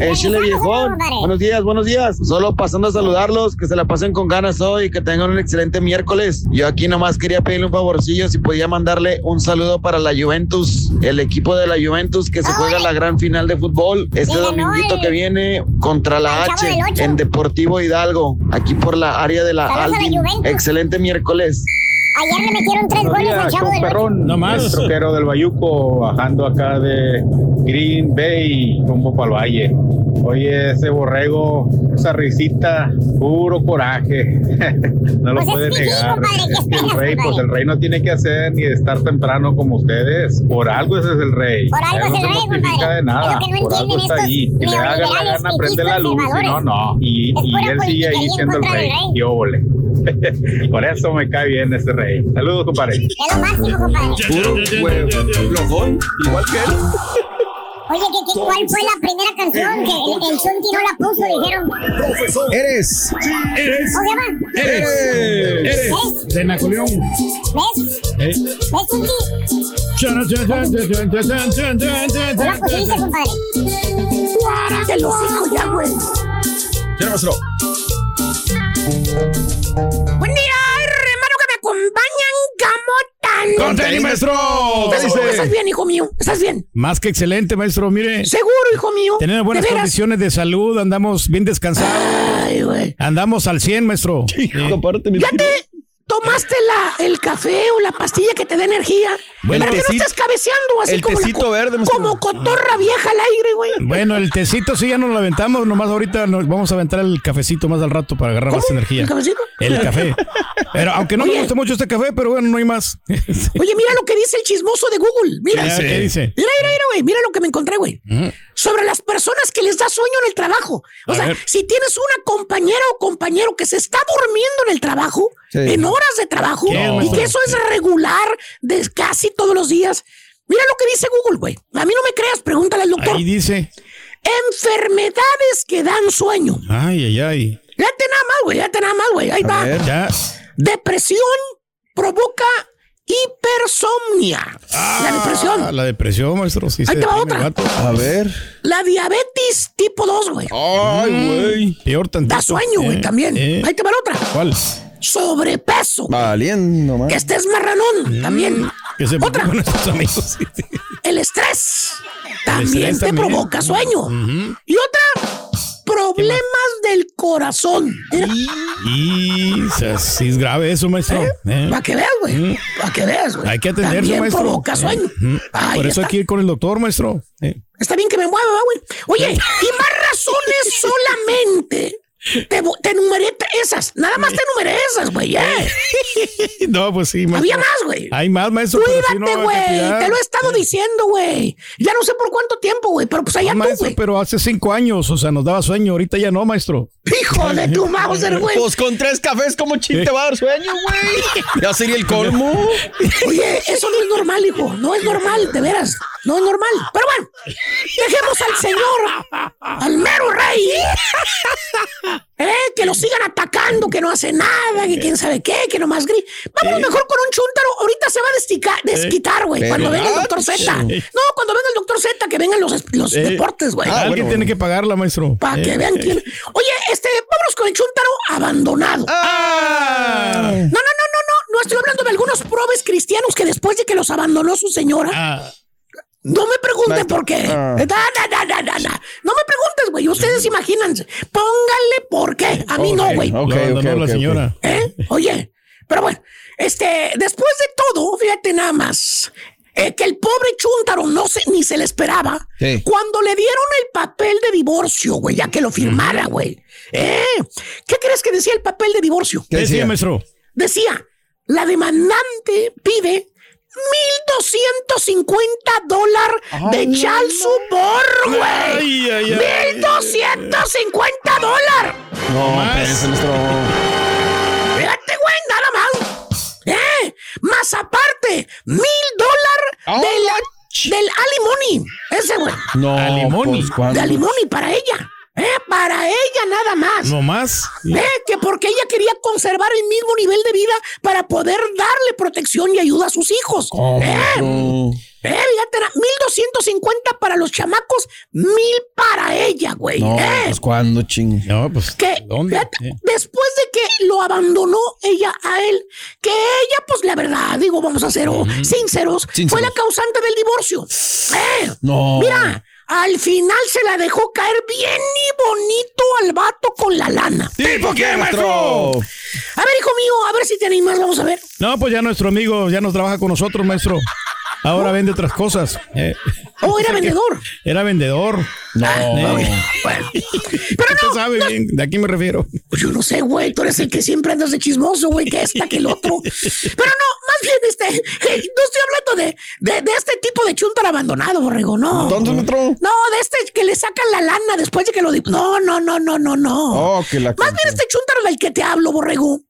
Eh, Chile viejón, buenos días, buenos días. Solo pasando a saludarlos, que se la pasen con ganas hoy, que tengan un excelente miércoles. Yo aquí nomás quería pedirle un favorcillo si podía mandarle un saludo para la Juventus, el equipo de la Juventus que se juega la gran final de fútbol este dominguito que viene contra la H en Deportivo Hidalgo, aquí por la área de la Saludos a la Aldin. Juventus. Excelente miércoles. Ayer le metieron tres goles al chavo del Ocho. No más. troquero del Bayuco bajando acá de Green Bay rumbo para el valle. Oye, ese borrego, esa risita, puro coraje. no lo Pues es puede negar. ¿qué Es que el rey, pues el rey no tiene que hacer ni estar temprano como ustedes. Por algo ese es el rey. Por algo Él es el rey, compadre. de nada. Lo que no Por algo está ahí. Que le haga la gana, prende la luz. Si no, no. Y, y él sigue ahí en siendo el rey. rey. Y óvole. Por eso me cae bien ese rey. Saludos, compadre. Es lo máximo, compadre. Puro huevo, flojón, igual que él. Oye, ¿qué, qué, cuál fue la primera canción que el, el Zunti no la puso? Dijeron. Eres. ¿Cómo se llama? Eres. ¿Ves? De Napoleón. ¿Ves? ¿Ves, Zunti? No la pusiste, compadre. Te lo hocico ya, güey. Maestro. Buen día, hermano, que me acompañan, Gamotán. ¡Con tenis, maestro! ¿Estás seguro que estás bien, hijo mío? ¿Estás bien? Más que excelente, maestro. Mire, ¿Seguro, hijo mío? tenemos buenas ¿De veras? condiciones de salud, andamos bien descansados, Ay, güey. andamos al 100, maestro. Hijo, aparte, mi ¿Ya te tomaste la, el café o la pastilla que te da energía? Bueno, ¿Para que no estés cabeceando así el como, tecito verde, como cotorra vieja al aire, güey? Bueno, el tecito sí ya nos lo aventamos, nomás ahorita nos vamos a aventar el cafecito más al rato para agarrar más energía. ¿El cafecito? El café. Pero aunque no me gusta mucho este café, pero bueno, no hay más. Oye, mira lo que dice el chismoso de Google. Mira. ¿Qué dice? Mira, mira, mira, güey. Mira lo que me encontré, güey. Sobre las personas que les da sueño en el trabajo. O A sea, ver. si tienes una compañera o compañero que se está durmiendo en el trabajo, Sí. en horas de trabajo, ¿Qué, y que eso es regular de casi todos los días. Mira lo que dice Google, güey. A mí no me creas, pregúntale al doctor. Ahí dice. Enfermedades que dan sueño. Ay, ay, ay. Fíjate nada más, güey. Fíjate nada más, güey. Ahí va. ver. Ya. Depresión provoca hipersomnia. la depresión. Ah, la depresión, maestro. Sí, Ahí te va otra. A ver. La diabetes tipo 2, güey. Ay, güey. Peor tantito. Da sueño, güey, Eh, también. eh. Ahí te va otra. ¿Cuál? Sobrepeso. Valiendo, Que más. estés marranón, también. Que se Otra. con nuestros amigos. El estrés. También estrés te también. provoca sueño. Y otra, problemas del corazón. Y sí es grave eso, maestro. Eh. para que veas, güey. Para que veas, güey. Hay que atenderse, También maestro. provoca sueño. Mm. Por eso está. hay que ir con el doctor, maestro. Eh. Está bien que me mueva, güey. Oye, y más razones solamente. Te, te enumeré esas. Nada más te enumeré esas, güey. eh. No, pues sí, maestro. Había más, güey. Hay más, maestro. sí, no, Cuídate, güey. Te lo he estado diciendo, güey. Ya no sé por cuánto tiempo, güey. Pero pues allá Ah, tú, güey. pero hace cinco años, o sea, nos daba sueño. Ahorita ya no, maestro. Hijo de tu Mauser, güey. Pues con tres cafés, como chiste va a dar sueño, güey? Ya sería el colmo. Oye, eso no es normal, hijo. No es normal, de veras. No es normal. Pero bueno, dejemos al señor, al mero rey. Eh, que lo sigan atacando, que no hace nada, que quién sabe qué, que nomás grita. Vámonos mejor con un chuntaro. Ahorita se va a destica- desquitar, güey. Cuando venga el doctor Z. No, cuando venga el doctor Z, que vengan los, los Eh, deportes, güey. Ah, Alguien bueno, tiene que pagarla, maestro. Para Eh, que vean eh. quién. Oye, este, vámonos con el chuntaro abandonado. Ah. No, no, no, no, no. No estoy hablando de algunos probes cristianos que después de que los abandonó su señora. Ah. No me pregunten Maestro, por qué. ah. Da, da, da, da, da, da. No me preguntes, güey. Ustedes imagínense. Pónganle por qué. A mí no, güey. lo Ok, abandonó ok, la señora. ¿Eh? Oye, pero bueno, este, después de todo, fíjate nada más. eh, que el pobre Chuntaro no se, ni se le esperaba. Sí. Cuando le dieron el papel de divorcio, güey, ya que lo firmara, güey. ¿Eh? ¿Qué crees que decía el papel de divorcio? ¿Qué ¿Qué decía, decía? maestro? Decía, la demandante pide 1250 dólares de chal support, güey. Ay, ay, ay. 1250 dólares. No, espérense, maestro. Fíjate, güey, nada más. ¿Eh? Más aparte, mil dólares del, del alimony. Ese, güey. No, Alimony. pues. De alimony para ella. ¿Eh? Para ella nada más. No más. ¿Eh? Que porque ella quería conservar el mismo nivel de vida para poder darle protección y ayuda a sus hijos. ¿Eh? No. Eh, fíjate, era 1250 para los chamacos, mil para ella, güey. No, ¿Eh? pues cuándo, ching. No, pues. que ¿Dónde? fíjate, después de que lo abandonó ella a él, que ella, pues la verdad, digo, vamos a ser oh, sinceros, fue Sinceros. la causante del divorcio. Eh, No. Mira, al final se la dejó caer bien y bonito al vato con la lana. ¿Tipo qué, maestro? A ver, hijo mío, a ver si te animas, vamos a ver. No, pues ya nuestro amigo ya nos trabaja con nosotros, maestro. Ahora vende otras cosas. Eh, Oh, era vendedor. Era vendedor. No. Eh, Bueno, Usted sabe bien, de aquí me refiero. pues yo no sé, güey, tú eres el que siempre andas de chismoso, güey, que esta, que el otro. Pero no, más bien, este, no estoy hablando de, de, de este tipo de chuntar abandonado, borrego, no. Entonces, maestro. No, de este que le sacan la lana después de que lo... di- No, no, no, no, no, no. Oh, que la Más bien este chuntar del que te hablo, borrego.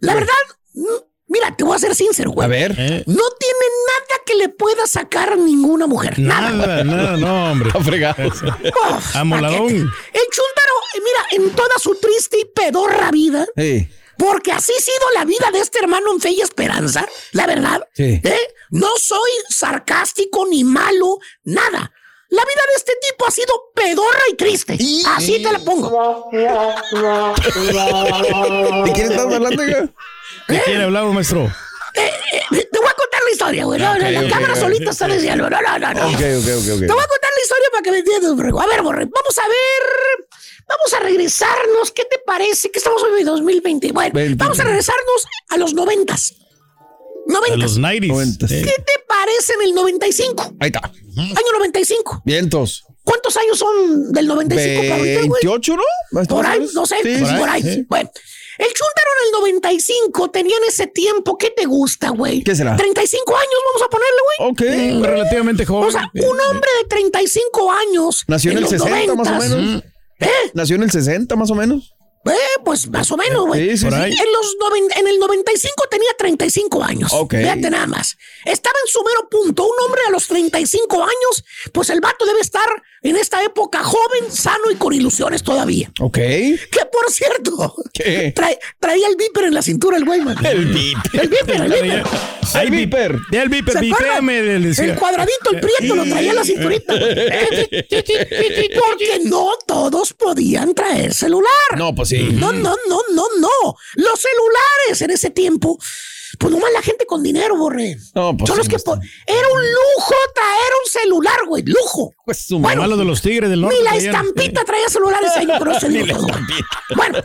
La verdad, mm, mira, te voy a ser sincero, güey. A ver. Eh, No tiene nada que le pueda sacar ninguna mujer. Nada. nada, nada, no, hombre. Está fregado. Uf, Amoladón. El chúntaro, eh, mira, en toda su triste y pedorra vida, Sí. porque así ha sido la vida de este hermano en fe y esperanza, la verdad. Sí. ¿eh? No soy sarcástico ni malo, nada. La vida de este tipo ha sido pedorra y triste. Así te la pongo. ¿De quién estás hablando, ya? ¿De quién hablamos, maestro? Eh, eh, te voy a contar la historia, güey. No, no, la cámara ok. solita está diciendo. No, no, no, no. Ok, ok, ok, ok. Te voy a contar la historia para que me entiendas, borrego. A ver, borrego, vamos a ver. Vamos a regresarnos. ¿Qué te parece? Que estamos hoy en 2020. Bueno, 20. vamos a regresarnos a los noventas. A Noventas. los 90s. Noventas. Eh, ¿Qué te parece en el 95? Ahí está. Año 95. Vientos. ¿Cuántos años son del 95 para ahorita, güey? 28, ¿no? Por ahí, no sé, Sí, por sí, ahí. sí. Bueno, el Chuntaro en el 95 tenía en ese tiempo, ¿qué te gusta, güey? ¿Qué será? 35 años, vamos a ponerle, güey. Ok. relativamente joven. O sea, un hombre de 35 años. Nació en el los 60 más o 90s. menos. ¿Eh? Nació en el 60 más o menos. Eh, pues más o menos, güey. Sí, sí, sí. En, los noven- en el 95 tenía 35 años. Ok. Fíjate nada más. Estaba en su mero punto. Un hombre a los 35 años, pues el vato debe estar en esta época joven, sano y con ilusiones todavía. Ok. Que por cierto, ¿Qué? trae- traía el viper en la cintura el güey, man. El viper. El viper, el viper. El viper. El viper. El cuadradito, el prieto, lo traía en la cinturita. Porque no todos podían traer celular. No, pues sí. No, no, no, no, no. Los celulares en ese tiempo, pues nomás la gente con dinero, borre. No, pues Son los que Era un lujo traer un celular, güey. Lujo. Pues su Bueno, Malo de los tigres del norte. Ni la traían. estampita traía celulares ahí, no conoce Ni la estampita. Bueno,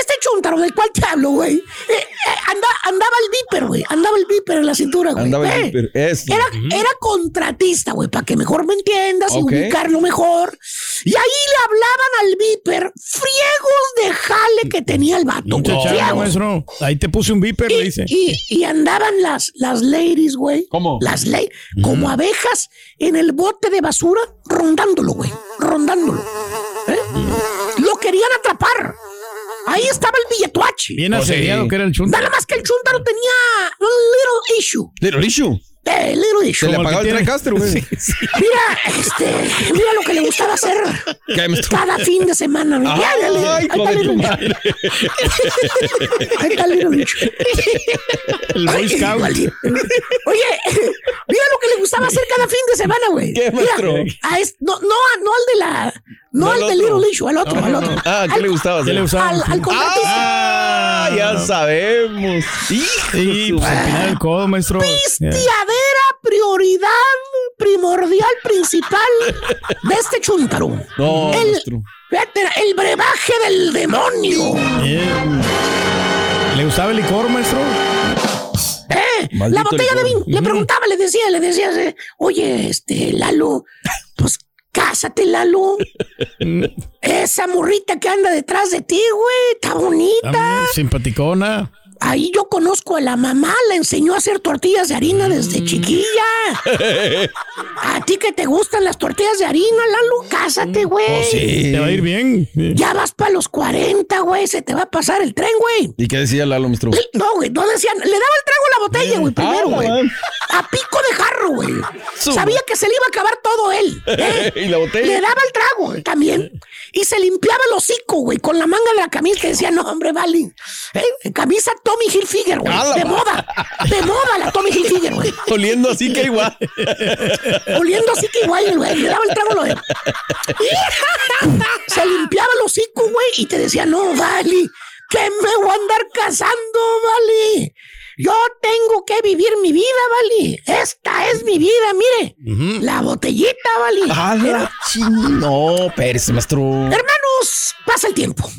este chuntaro del cual te hablo, güey, eh, eh, anda- andaba el viper, güey. Andaba el viper en la cintura, güey. Andaba el Eh, viper. Eso. Era, era contratista, güey, para que mejor me entiendas Ok. y ubicarlo mejor. Y ahí le hablaban al viper friegos de jale que tenía el vato. Güey. Ahí te puse un viper, le dice. Y, y andaban las, las ladies, güey. ¿Cómo? Las ladies, como abejas en el bote de basura, rondándolo, güey. Rondándolo. ¿Eh? Lo querían atrapar. Ahí estaba el billetuache. Bien Pues sí. asediado que era el chunta. Nada más que el chúntaro tenía un little issue. Little issue. Eh, little issue. Se le Como el apagó que el tiene- Tracaster, güey. Mira, este, mira lo que le gustaba hacer cada fin de semana. güey. Ya, ya, ya. Ay, Ahí está. Ahí está el little issue. El Boy Ay, Scout. Oye, mira lo que le gustaba hacer cada fin de semana, güey. ¿Qué, Mira, maestro? a es- no, no, no al de la. No, No, al otro. Little Issue, al otro, No, al otro. no. Ah, ¿qué Al- le gustaba ¿Qué hacer? le usaba? Al, al contratista. Ah, ya sabemos. Hijo Sí, de pues al final el codo, maestro. Pisteadera, prioridad primordial principal de este chúntaro. No, el, maestro. el brebaje del demonio. Eh, ¿Le gustaba el licor, maestro? ¿Eh? La botella de vino. Le preguntaba, le decía, le decía, eh, oye, este, Lalo, pues cásate, Lalo. Esa morrita que anda detrás de ti, güey, está bonita. Simpaticona. Ahí yo conozco a la mamá, la enseñó a hacer tortillas de harina desde chiquilla. A ti que te gustan las tortillas de harina, Lalo, cásate, güey. Oh, sí. Te va a ir bien. Ya vas para los 40, güey. Se te va a pasar el tren, güey. ¿Y qué decía Lalo, maestro? No, güey, no decían. Le daba el trago a la botella, güey, primero, Ah, güey. man. a pico de jarro, güey. Sabía que se le iba a acabar todo él. ¿eh? ¿Y la botella? Le daba el trago güey, también. Y se limpiaba el hocico, güey, con la manga de la camisa que decía, no, hombre, vale. ¿Eh? Camisa Tommy Hilfiger, güey. De moda. De moda la Tommy Hilfiger, güey. Oliendo así que igual. Oliendo así que igual, güey. Le daba el trago lo de. Se limpiaba el hocico, güey, y te decía, no, vale, que me voy a andar casando, vale. Yo tengo que vivir mi vida, vale. Esta es mi vida, mire. La botellita, vale. A Era- No, Pérez, maestro. Hermanos, pasa el tiempo.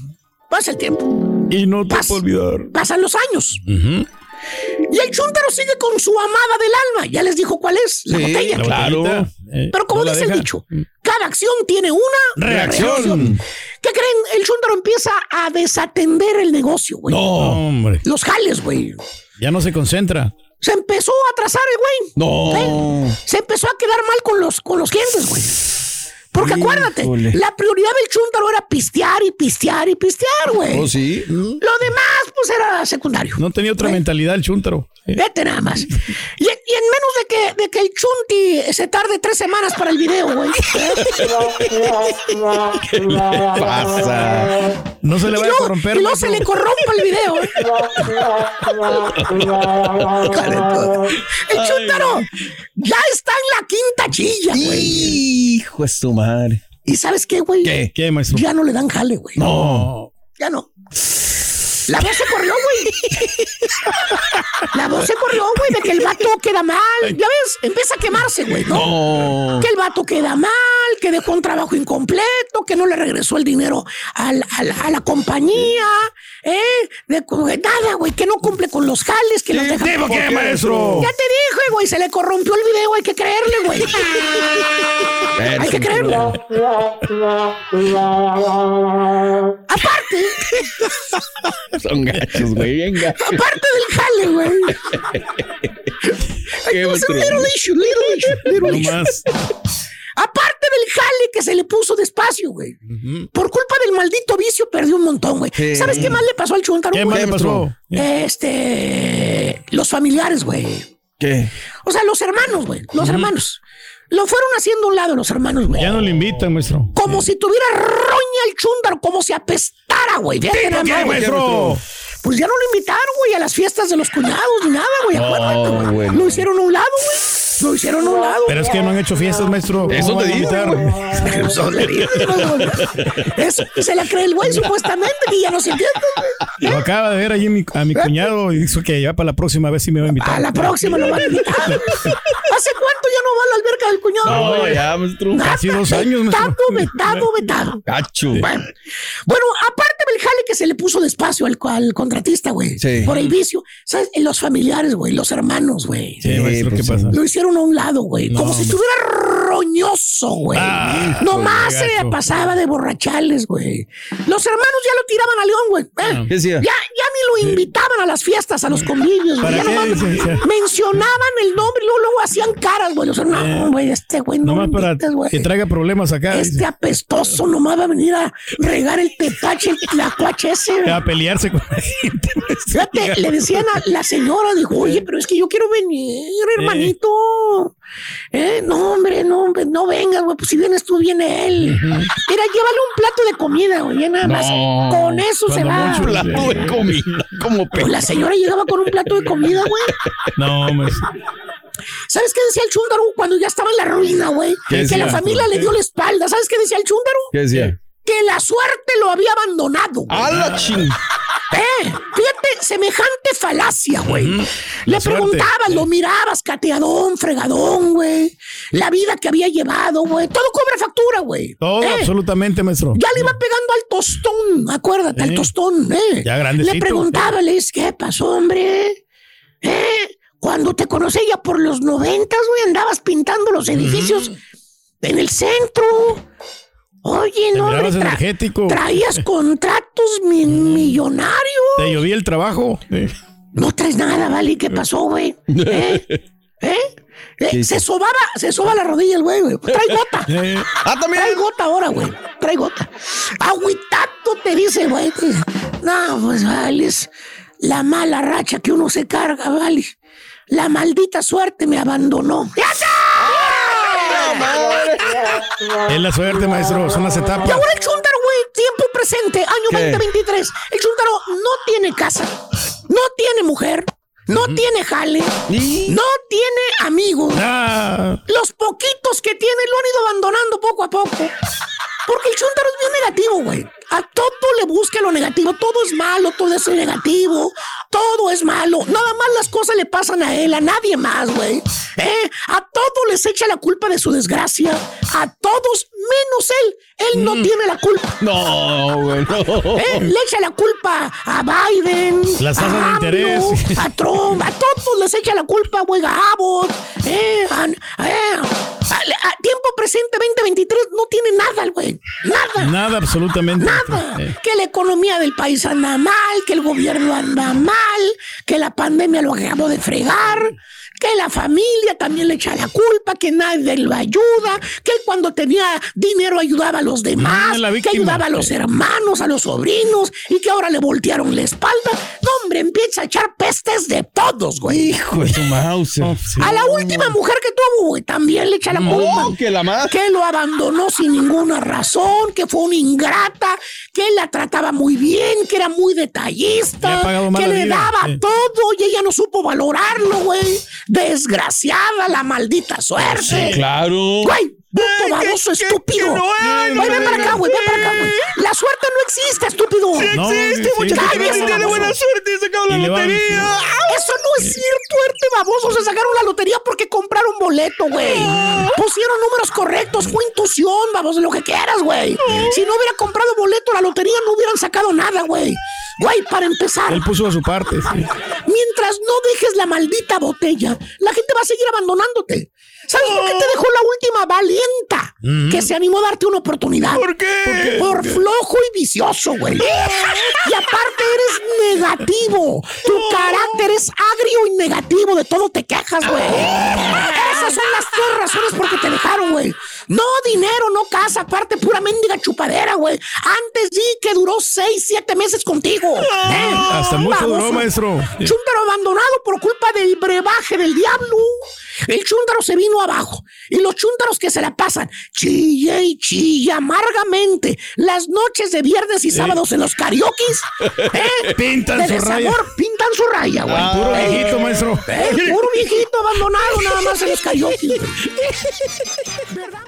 Pasa el tiempo. Y no te Pas- puedo olvidar. Pasan los años. Y el chúntaro sigue con su amada del alma. Ya les dijo cuál es. La Sí, botella. claro. Eh, Pero como no dice el dicho, cada acción tiene una Reacción. ¿Qué creen? El chúntaro empieza a desatender el negocio, güey. No, hombre. Los jales, güey. Ya no se concentra. Se empezó a atrasar el güey. No. Se empezó a quedar mal con los, con los clientes, güey. Porque acuérdate, la prioridad del chúntaro era pistear y pistear y pistear, güey. Oh, sí. Lo demás, pues era secundario. No tenía otra mentalidad el chúntaro. Eh, Vete nada más. Y, y en menos de que, de que el chunti se tarde tres semanas para el video, güey. Pasa. No se le vaya a corromper. y maestro. se le corrompe el video. ¿eh? El chúntaro ya está en la quinta chilla, güey. Hijo de su madre. ¿Y sabes qué, güey? ¿Qué? ¿Qué, maestro? Ya no le dan jale, güey. No. Ya no. La voz se corrió, güey. La voz se corrió, güey, de que el vato queda mal. Ya ves, empieza a quemarse, güey, ¿no? No. Que el vato queda mal, que dejó un trabajo incompleto, que no le regresó el dinero al- al- a la compañía, ¿eh? De, de nada, güey, que no cumple con los jales, que los deja. ¿Tipo qué, maestro? Ya te dije, güey, se le corrompió el video, hay que creerle, güey. hay que creerle. Aparte, Son gachos, güey. Venga. aparte del jale, güey. Qué otro. little issue, little issue, little No issue. más. Aparte del jale que se le puso despacio, güey. Por culpa del maldito vicio perdió un montón, güey. Sí. ¿Sabes qué más le pasó al chuntaro, ¿Qué más le pasó? Este. Los familiares, güey. ¿Qué? O sea, los hermanos, güey. Los hermanos. Lo fueron haciendo a un lado los hermanos, güey. Ya no le invitan, maestro. Como si tuviera roña el chúndaro, como si apestara, güey. Fíjate nada ¿Qué, más, güey. maestro? Pues ya no lo invitaron, güey, a las fiestas de los cuñados ni nada, güey. Acuérdate, güey. bueno. Lo hicieron a un lado, güey. Lo hicieron a un lado. Pero es que no han hecho fiestas, maestro. Eso ¿Cómo te invitar? Eso se la cree el güey, supuestamente, que ya no se entiende, güey. Lo acaba de ver allí mi- a mi cuñado y dijo que ya para la próxima vez sí me va a invitar. A la próxima lo van a invitar. ¿Hace cuánto ya no va a la alberca del cuñado? No, güey? ya, maestro. Casi dos años, maestro. Vetado, vetado, vetado. Gacho. Bueno, bueno, aparte del jale que se le puso despacio al, al contratista, güey. Sí. Por el vicio. ¿Sabes? Los familiares, güey. Los hermanos, güey. Sí, maestro, pues. Lo hicieron a un lado, güey. No, como si estuviera roñoso, güey. Ah, Nomás se gacho. le pasaba de borrachales, güey. Los hermanos ya lo tiraban a León, güey. Eh, ¿Qué decía? Ya, ya ni lo invitaban a las fiestas, a los convivios, güey. ¿Para Ya nomás mencionaban el nombre y luego, luego hacían caras, güey. O sea, no, güey, este güey no Nomás para güey. que traiga problemas acá. Este dice. apestoso nomás va a venir a regar el tepache, el tlacuache ese. A pelearse con la gente. Fíjate, le decían a la señora, dijo, oye, pero es que yo quiero venir, hermanito. Eh, no, hombre, no, hombre, no vengas, güey, pues si vienes tú, viene él. Mira, llévale un plato de comida, güey, ya nada más. No. Con eso se va. mucho. Plato de comida. Como Pues la señora llegaba con un plato de comida, güey. No, maestro. ¿Sabes qué decía el chúndaro cuando ya estaba en la ruina, güey? ¿Qué Que decía? la familia le dio la espalda. ¿Sabes qué decía el chúndaro? ¿Qué decía? Que la suerte lo había abandonado. güey. A la ching. Eh, fíjate, semejante falacia, güey. Le suerte. preguntabas, lo mirabas, cateadón, fregadón, güey. La vida que había llevado, güey. Todo cobra factura, güey. Todo, Eh, absolutamente, maestro. Ya le iba pegando al tostón, acuérdate, al tostón, eh. ya grandecito. Le preguntaba, le dice, ¿qué pasó, hombre? Eh, cuando te conocí ya por los noventas, güey, andabas pintando los edificios en el centro. Oye, Te no, hombre, tra- energético. traías contratos mi- millonarios. Te llovía el trabajo. No traes nada, ¿vale? ¿Qué pasó, güey? ¿Eh? ¿Eh? Eh, se sobaba, se soba la rodilla el güey, güey. Trae gota. Ah, también. Trae gota ahora, güey. Trae gota. Agüitato te dice, güey. No, pues vale, es la mala racha que uno se carga, vale. La maldita suerte me abandonó. ¡Ya está! Es la suerte, maestro. Son las etapas. Y ahora el Chuntaro, güey, tiempo presente, año ¿Qué? 2023. El Chuntaro no tiene casa, no tiene mujer, no tiene jale, no tiene amigos. Ah, Los poquitos que tiene lo han ido abandonando poco a poco. Porque el Chuntaro es bien negativo, güey. A todo le busca lo negativo. Todo es malo, todo es negativo. Todo es malo. Nada más las cosas le pasan a él, a nadie más, güey. ¿Eh? A todos les echa la culpa de su desgracia. A todos menos él. Él no tiene la culpa. No, güey, no. ¿Eh? Le echa la culpa a Biden, Las tasas a AMLO, interés. a Trump, a todos les echa la culpa, güey, a Abbott, ¿eh? A, eh, a- a tiempo presente 2023 no tiene nada, güey. Nada. nada, absolutamente. Nada. Eh, Que la economía del país anda mal, que el gobierno anda mal, que la pandemia lo acabó de fregar, que la familia también le echa la culpa, que nadie lo ayuda, que él cuando tenía dinero ayudaba a los demás, Ah, la que ayudaba a los hermanos, a los sobrinos, y que ahora le voltearon la espalda. No, hombre, empieza a echar pestes de todos, güey. Hijo de tu mouse. A la última mujer que tuvo, güey, también le echa la culpa. No, que la más. Que lo abandonó sin ninguna razón, que fue una ingrata, que él la trataba muy bien, que era muy detallista, que le vida, daba sí. todo y ella no supo valorarlo, güey. Desgraciada la maldita suerte. Claro. Güey, puto baboso estúpido. Güey, ven para acá, güey, ven para acá, güey. La suerte no existe, estúpido. No, existe, sí, muchacho. sí, tiene buena suerte y sacado la lotería. Eso no es cierto, este baboso. Se sacaron la lotería porque compraron boleto, güey. Pusieron números correctos, fue intuición, baboso, lo que quieras, güey. Si no hubiera comprado boleto la lotería, no hubieran sacado nada, güey. Güey, para empezar, Él puso de su parte. sí. mientras no dejes la maldita botella, la gente va a seguir abandonándote. ¿Sabes por qué te dejó la última valienta? Que se animó a darte una oportunidad. ¿Por qué? Por flojo y vicioso, güey. Y aparte eres negativo. Tu carácter es agrio y negativo. De todo te quejas, güey. Esas son las tres razones por qué te dejaron, güey. No dinero, no casa. Aparte, pura mendiga chupadera, güey. Antes sí que duró seis, siete meses contigo. ¿eh? Hasta mucho duró, Baboso. maestro. Chúntaro abandonado por culpa del brebaje del diablo. El chúntaro se vino abajo. Y los chúntaros que se la pasan chilla y chilla amargamente las noches de viernes y sábados en los karaokes. ¿eh? Pintan De su raya. pintan su raya, güey. Puro Eh, viejito, maestro. eh, puro viejito abandonado nada más en los karaokes. güey.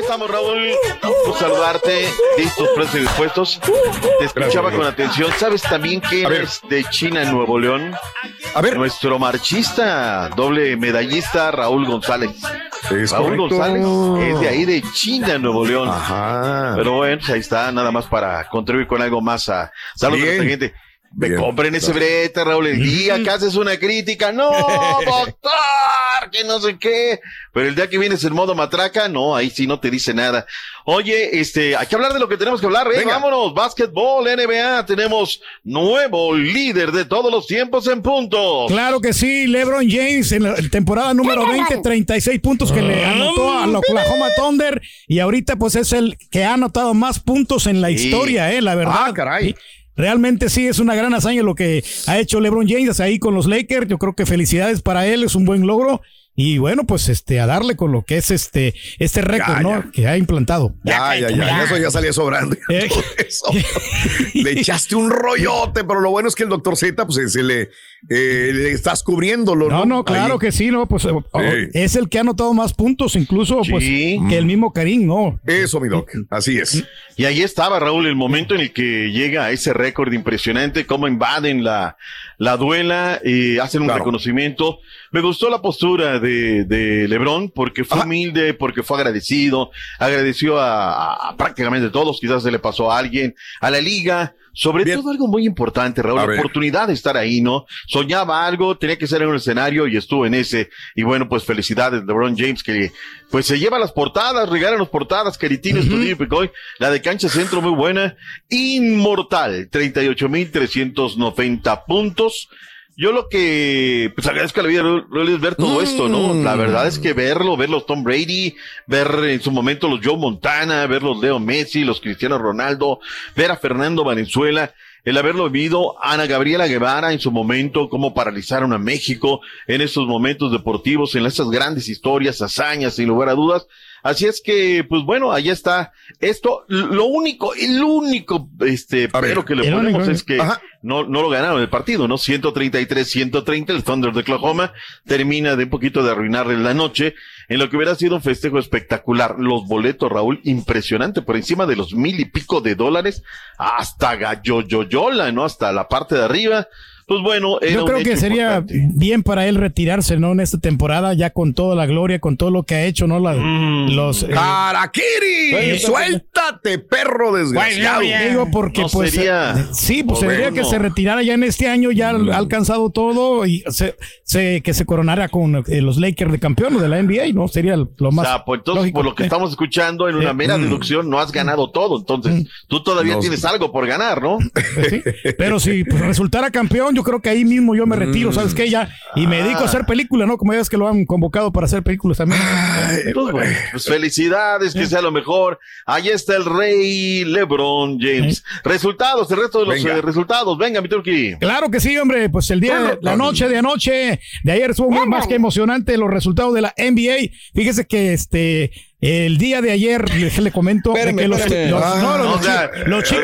Ahí estamos, Raúl. Por saludarte. Listos, prestos y dispuestos. Te escuchaba con atención. ¿Sabes también que eres de China, en Nuevo León? A ver. Nuestro marchista, doble medallista, Raúl González. Es Raúl correcto. González es de ahí, de China, en Nuevo León. Ajá. Pero bueno, pues ahí está, nada más para contribuir con algo más a saludos a esta gente. Me Bien. compren ese brete, Raúl. El día que haces una crítica, no, doctor, que no sé qué. Pero el día que vienes en modo matraca, no, ahí sí no te dice nada. Oye, este, hay que hablar de lo que tenemos que hablar, ¿eh? Venga. Vámonos, básquetbol, NBA, tenemos nuevo líder de todos los tiempos en puntos. Claro que sí, LeBron James en la temporada número 20, 36 puntos que le anotó a los Oklahoma Thunder y ahorita pues es el que ha anotado más puntos en la Sí. historia, eh, la verdad. Ah, caray. Realmente sí, es una gran hazaña lo que ha hecho LeBron James ahí con los Lakers. Yo creo que felicidades para él, es un buen logro. Y bueno, pues este, a darle con lo que es este, este récord, Ya, ¿no? ya. Que ha implantado. Ya, ya, ya, Eso ya salía sobrando. Eh. Todo eso. Le echaste un rollote, pero lo bueno es que el doctor Z, pues se le, eh, le estás cubriéndolo, ¿no? No, no, claro Ahí. que sí, ¿no? Pues Sí. es el que ha anotado más puntos, incluso pues, Sí. que el mismo Karim, ¿no? Eso, mi doc. Así es. Y ahí estaba, Raúl, el momento en el que llega a ese récord impresionante, cómo invaden la, la duela y hacen un Claro. reconocimiento. Me gustó la postura de de, LeBron porque fue humilde, porque fue agradecido, agradeció a, a- prácticamente todos, quizás se le pasó a alguien, a la liga, sobre todo algo muy importante, Raúl, A la ver. oportunidad de estar ahí, ¿no? Soñaba algo, tenía que ser en un escenario y estuvo en ese. Y bueno, pues felicidades, LeBron James, que pues se lleva las portadas, regala las portadas, Caritines, uh Picoy, la de cancha centro muy buena, inmortal, 38.390 puntos. Yo lo que pues agradezco a la vida es ver todo esto, ¿no? La verdad es que verlo, ver los Tom Brady, ver en su momento los Joe Montana, ver los Leo Messi, los Cristiano Ronaldo, ver a Fernando Valenzuela, el haberlo vivido, Ana Gabriela Guevara en su momento, cómo paralizaron a México en estos momentos deportivos, en esas grandes historias, hazañas, sin lugar a dudas. Así es que, pues bueno, ahí está. Esto, lo único, el único, este, pero que le ponemos único, es que Ajá. no, no lo ganaron el partido, ¿no? 133-130, el Thunder de Oklahoma termina de un poquito de arruinarle la noche, en lo que hubiera sido un festejo espectacular. Los boletos, Raúl, impresionante, por encima de los mil y pico de dólares, hasta Galloyoyola, ¿no? Hasta la parte de arriba. Pues bueno, era Yo un creo que hecho sería importante. bien para él retirarse, ¿no? En esta temporada, ya con toda la gloria, con todo lo que ha hecho, ¿no? La- Mm. los. eh, ¡Karakiri! Bueno, ¡Suéltate, perro desgraciado! Digo porque No pues sería- eh, sí, pues se Bueno. debería que se retirara ya en este año, ya ha alcanzado todo y se, se- que se coronara con eh, los Lakers de campeón de la NBA, ¿no? Sería lo O más sea, pues entonces, lógico. por lo que Eh, estamos escuchando, en una Eh, mera mm. deducción, no has ganado todo. Entonces, tú todavía No. tienes algo por ganar, ¿no? pues, sí. Pero si pues, resultara campeón, yo creo que ahí mismo yo me retiro, ¿sabes qué? Ya, y me dedico a hacer películas, ¿no? Como ya ves que lo han convocado para hacer películas también. Pues bueno, pues felicidades, que sea lo mejor. Ahí está el rey LeBron James. Resultados, el resto de los Venga. eh, resultados. Venga, mi turqui. Claro que sí, hombre. Pues el día, de, la noche de anoche, de ayer estuvo muy más que emocionante los resultados de la NBA. Fíjese que este, el día de ayer, le, le comento Espérame, que los, los- Ah, no, los, sea, los Chicken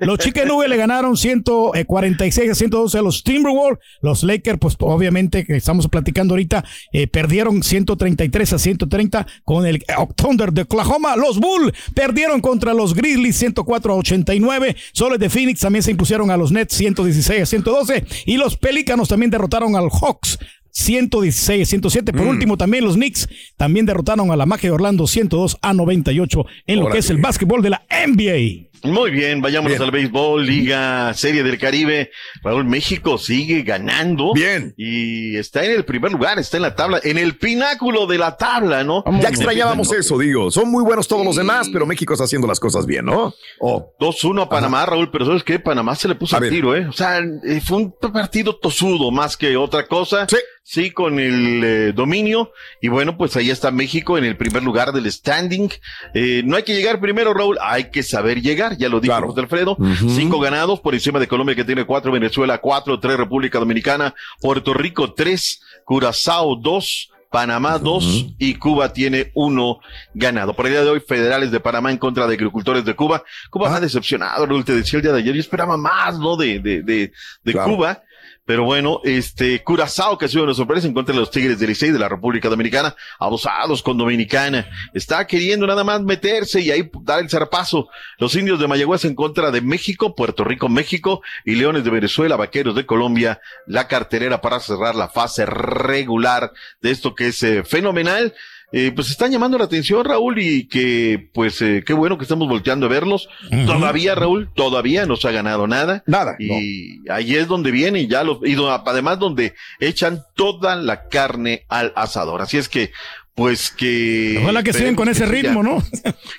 los Chicken le ganaron 146 a 112 a los Timberwolves. Los Lakers, pues obviamente, que estamos platicando ahorita, eh, perdieron 133 a 130 con el Thunder de Oklahoma. Los Bulls perdieron contra los Grizzlies 104 a 89. Soles de Phoenix también se impusieron a los Nets 116 a 112. Y los Pelícanos también derrotaron al Hawks 116 a 107. Por último, también los Knicks también derrotaron a la Magia de Orlando 102 a 98 en lo que es el básquetbol de la NBA. Muy bien, vayámonos Bien. al béisbol, Liga Serie del Caribe. Raúl, México sigue ganando. Bien. Y está en el primer lugar, está en la tabla, en el pináculo de la tabla, ¿no? Ya extrañábamos eso, digo. Son muy buenos todos los demás, pero México está haciendo las cosas bien, ¿no? Oh. 2-1 a Panamá, Raúl, pero ¿sabes qué? Panamá se le puso A el tiro, ¿eh? O sea, eh, fue un partido tosudo más que otra cosa. Sí. Sí, con el eh, dominio. Y bueno, pues ahí está México en el primer lugar del standing. Eh, no hay que llegar primero, Raúl, hay que saber llegar. Ya lo dijo Claro. José Alfredo. Cinco ganados por encima de Colombia que tiene cuatro, Venezuela cuatro, tres, República Dominicana, Puerto Rico tres, Curazao dos. Panamá dos y Cuba tiene uno ganado. Por el día de hoy, federales de Panamá en contra de agricultores de Cuba. Cuba ha decepcionado, Raúl, te decía el día de ayer, yo esperaba más, ¿no? De, de, de, de Claro. Cuba. Pero bueno, este, Curazao, que ha sido una sorpresa en contra de los Tigres del Licey de la República Dominicana, abusados con Dominicana. Está queriendo nada más meterse y ahí dar el zarpazo. Los indios de Mayagüez en contra de México, Puerto Rico, México y Leones de Venezuela, Vaqueros de Colombia, la carterera para cerrar la fase regular de esto que es eh, fenomenal. Eh, pues están llamando la atención, Raúl, y que, pues, eh, qué bueno que estamos volteando a verlos. Todavía, Raúl, todavía no se ha ganado nada. Nada. Y ahí es donde vienen ya los, y además donde echan toda la carne al asador. Así es que, pues que. Ojalá que sigan con ese ritmo, ¿no?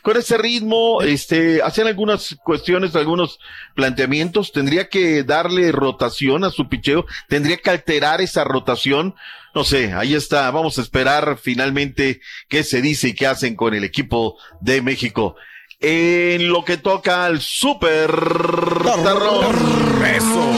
con ese ritmo, este, hacen algunas cuestiones, algunos planteamientos, tendría que darle rotación a su picheo, tendría que alterar esa rotación, no sé, ahí está, vamos a esperar finalmente qué se dice y qué hacen con el equipo de México. En lo que toca al Super Tarrón. Eso.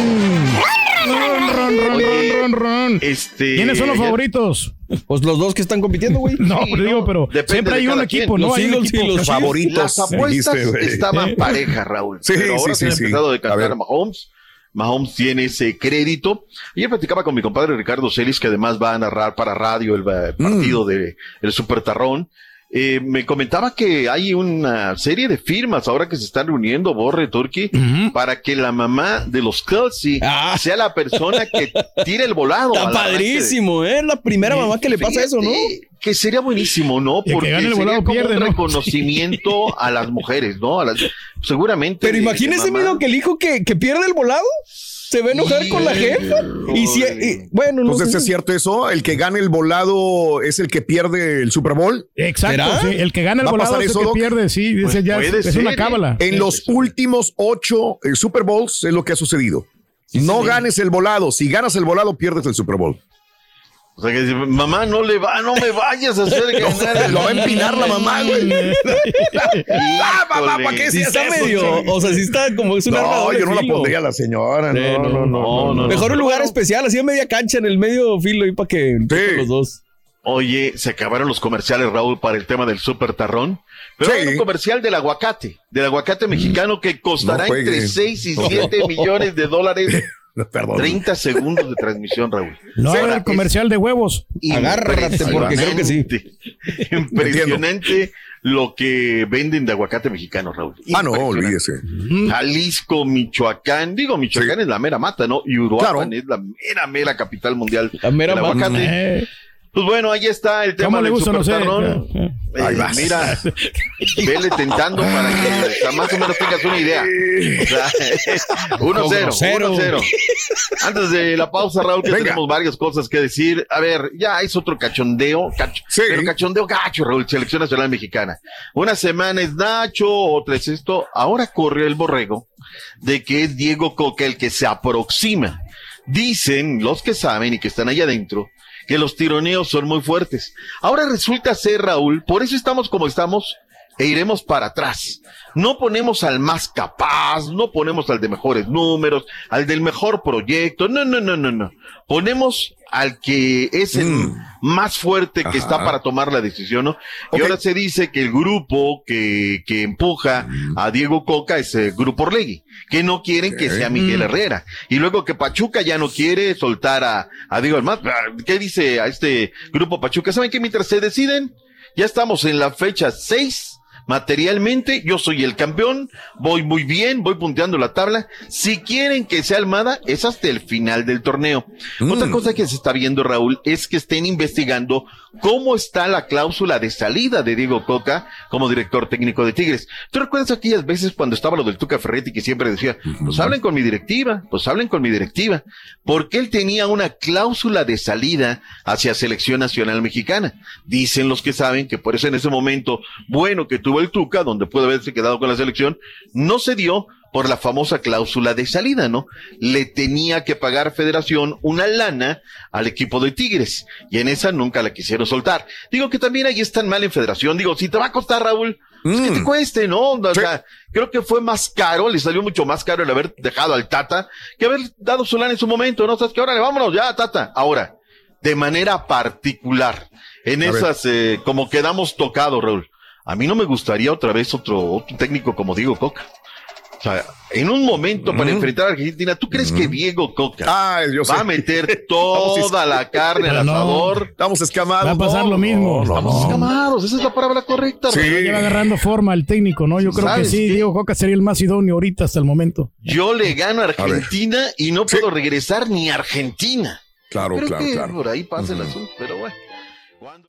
Ron, ron, ron, Oye, ron, ron, ron. Este, ¿Quiénes son los favoritos? Pues los dos que están compitiendo, güey. No, Sí, pero digo, no, pero siempre hay un equipo, quien. ¿no? Los Hay un equipo. los favoritos. Las apuestas estaban parejas, Raúl. Sí, pero ahora sí, se ha sí, sí. empezado a decantar ver. a Mahomes. Mahomes tiene ese crédito. Ayer platicaba con mi compadre Ricardo Celis, que además va a narrar para radio el eh, Mm. partido de el Super Tarrón. Eh, me comentaba que hay una serie de firmas ahora que se están reuniendo, Borre, Turkey, para que la mamá de los Kelsey sea la persona que tire el volado. Está padrísimo, ¿eh? La primera mamá que le pasa eso, ¿no? Que sería buenísimo, ¿no? Porque el sería como pierde, un ¿no? reconocimiento a las mujeres, ¿no? A las, seguramente. Pero de- imagínese, de mijo, que el hijo que, que pierde el volado se va a enojar con la jefa. Y si, y- bueno, no Entonces. ¿es cierto eso? ¿El que gane el volado es el que pierde el Super Bowl? Exacto, sí, el que gana el ¿Va a volado es el eso, que Doc? pierde, sí, Pues ese ya es, es una cábala. En los últimos ocho eh, Super Bowls es lo que ha sucedido. no ganes el volado. Si ganas el volado, pierdes el Super Bowl. O sea, que dice, mamá, no le va, no me vayas a hacer ganar. Lo va a empinar la mamá, güey. ah, mamá, ¿para qué Sí decías está eso, medio, chico? o sea, sí está como es un No, yo no la pondría a la señora. No, no, no. no, Mejor un lugar especial, así en media cancha, en el medio filo, ahí para que los dos. Oye, se acabaron los comerciales, Raúl, para el tema del super tarrón. Pero Sí. hay un comercial del aguacate, del aguacate mexicano que costará No entre 6 y No. 7 millones de dólares. Perdón. 30 segundos de transmisión, Raúl. No, era el comercial de huevos. Agárrate, porque creo que sí. Impresionante. Lo que venden de aguacate mexicano, Raúl. Ah, no, olvídese. Jalisco, Michoacán, digo Michoacán es la mera mata, ¿no? Y Uruapan Claro. es la mera, mera capital mundial La mera del mata. aguacate. Eh, Pues bueno, ahí está el tema ¿Cómo le del gusta? No sé. supertarrón. Eh, Ahí vas. mira, vele tentando para que o sea, más o menos tengas una idea. O sea, 1-0, Grosero. 1-0. Antes de la pausa, Raúl, que Venga. tenemos varias cosas que decir. A ver, ya es otro cachondeo, cacho- Sí. pero cachondeo gacho, Raúl, Selección Nacional Mexicana. Una semana es Nacho, otra es esto. Ahora corre el borrego de que es Diego Coca el que se aproxima. Dicen los que saben y que están ahí adentro que los tironeos son muy fuertes. Ahora resulta ser, Raúl, por eso estamos como estamos e iremos para atrás. No ponemos al más capaz, no ponemos al de mejores números, al del mejor proyecto, no, no, no, no, no. Ponemos al que es el Mm. más fuerte que Ajá. está para tomar la decisión, ¿no? Y ahora se dice que el grupo que, que empuja a Diego Coca es el Grupo Orlegui, que no quieren que sea Miguel Herrera. Y luego que Pachuca ya no quiere soltar a, a Diego Almaz. ¿Qué dice a este Grupo Pachuca? ¿Saben que mientras se deciden, ya estamos en la fecha 6? Materialmente, yo soy el campeón, voy muy bien, voy punteando la tabla. Si quieren que sea Almada, es hasta el final del torneo. Mm. Otra cosa que se está viendo, Raúl, es que estén investigando cómo está la cláusula de salida de Diego Coca como director técnico de Tigres. ¿Tú recuerdas aquellas veces cuando estaba lo del Tuca Ferretti que siempre decía, pues hablen con mi directiva, pues hablen con mi directiva? Porque él tenía una cláusula de salida hacia Selección Nacional Mexicana. Dicen los que saben que por eso en ese momento bueno que tuvo el Tuca, donde pudo haberse quedado con la selección, no se dio por la famosa cláusula de salida, ¿no? Le tenía que pagar Federación una lana al equipo de Tigres y en esa nunca la quisieron soltar. Digo que también ahí están mal en Federación. Digo, si te va a costar, Raúl, pues que te Mm. cueste, ¿no? O sea, creo que fue más caro, le salió mucho más caro el haber dejado al Tata que haber dado su lana en su momento, ¿no? ¿Sabes qué? Órale, vámonos ya, Tata. Ahora, de manera particular, en A esas, eh, como quedamos tocados, Raúl. A mí no me gustaría otra vez otro, otro técnico como Diego Coca. O sea, en un momento para enfrentar a Argentina, ¿tú crees que Diego Coca Ay, yo sé. va a meter toda la carne al Pero no. asador? Estamos escamados. Va a pasar no, lo mismo. no, Estamos no. escamados, esa es la palabra correcta. Sí. Raúl. Ya va agarrando forma el técnico, ¿no? Yo creo que ¿Sabes sí, qué? Diego Coca sería el más idóneo ahorita hasta el momento. Yo le gano a Argentina y no Sí. puedo regresar ni a Argentina. Claro, Creo claro, que claro. por ahí pasa el asunto, pero bueno.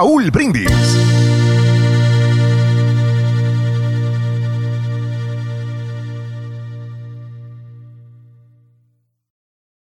Raúl Brindis.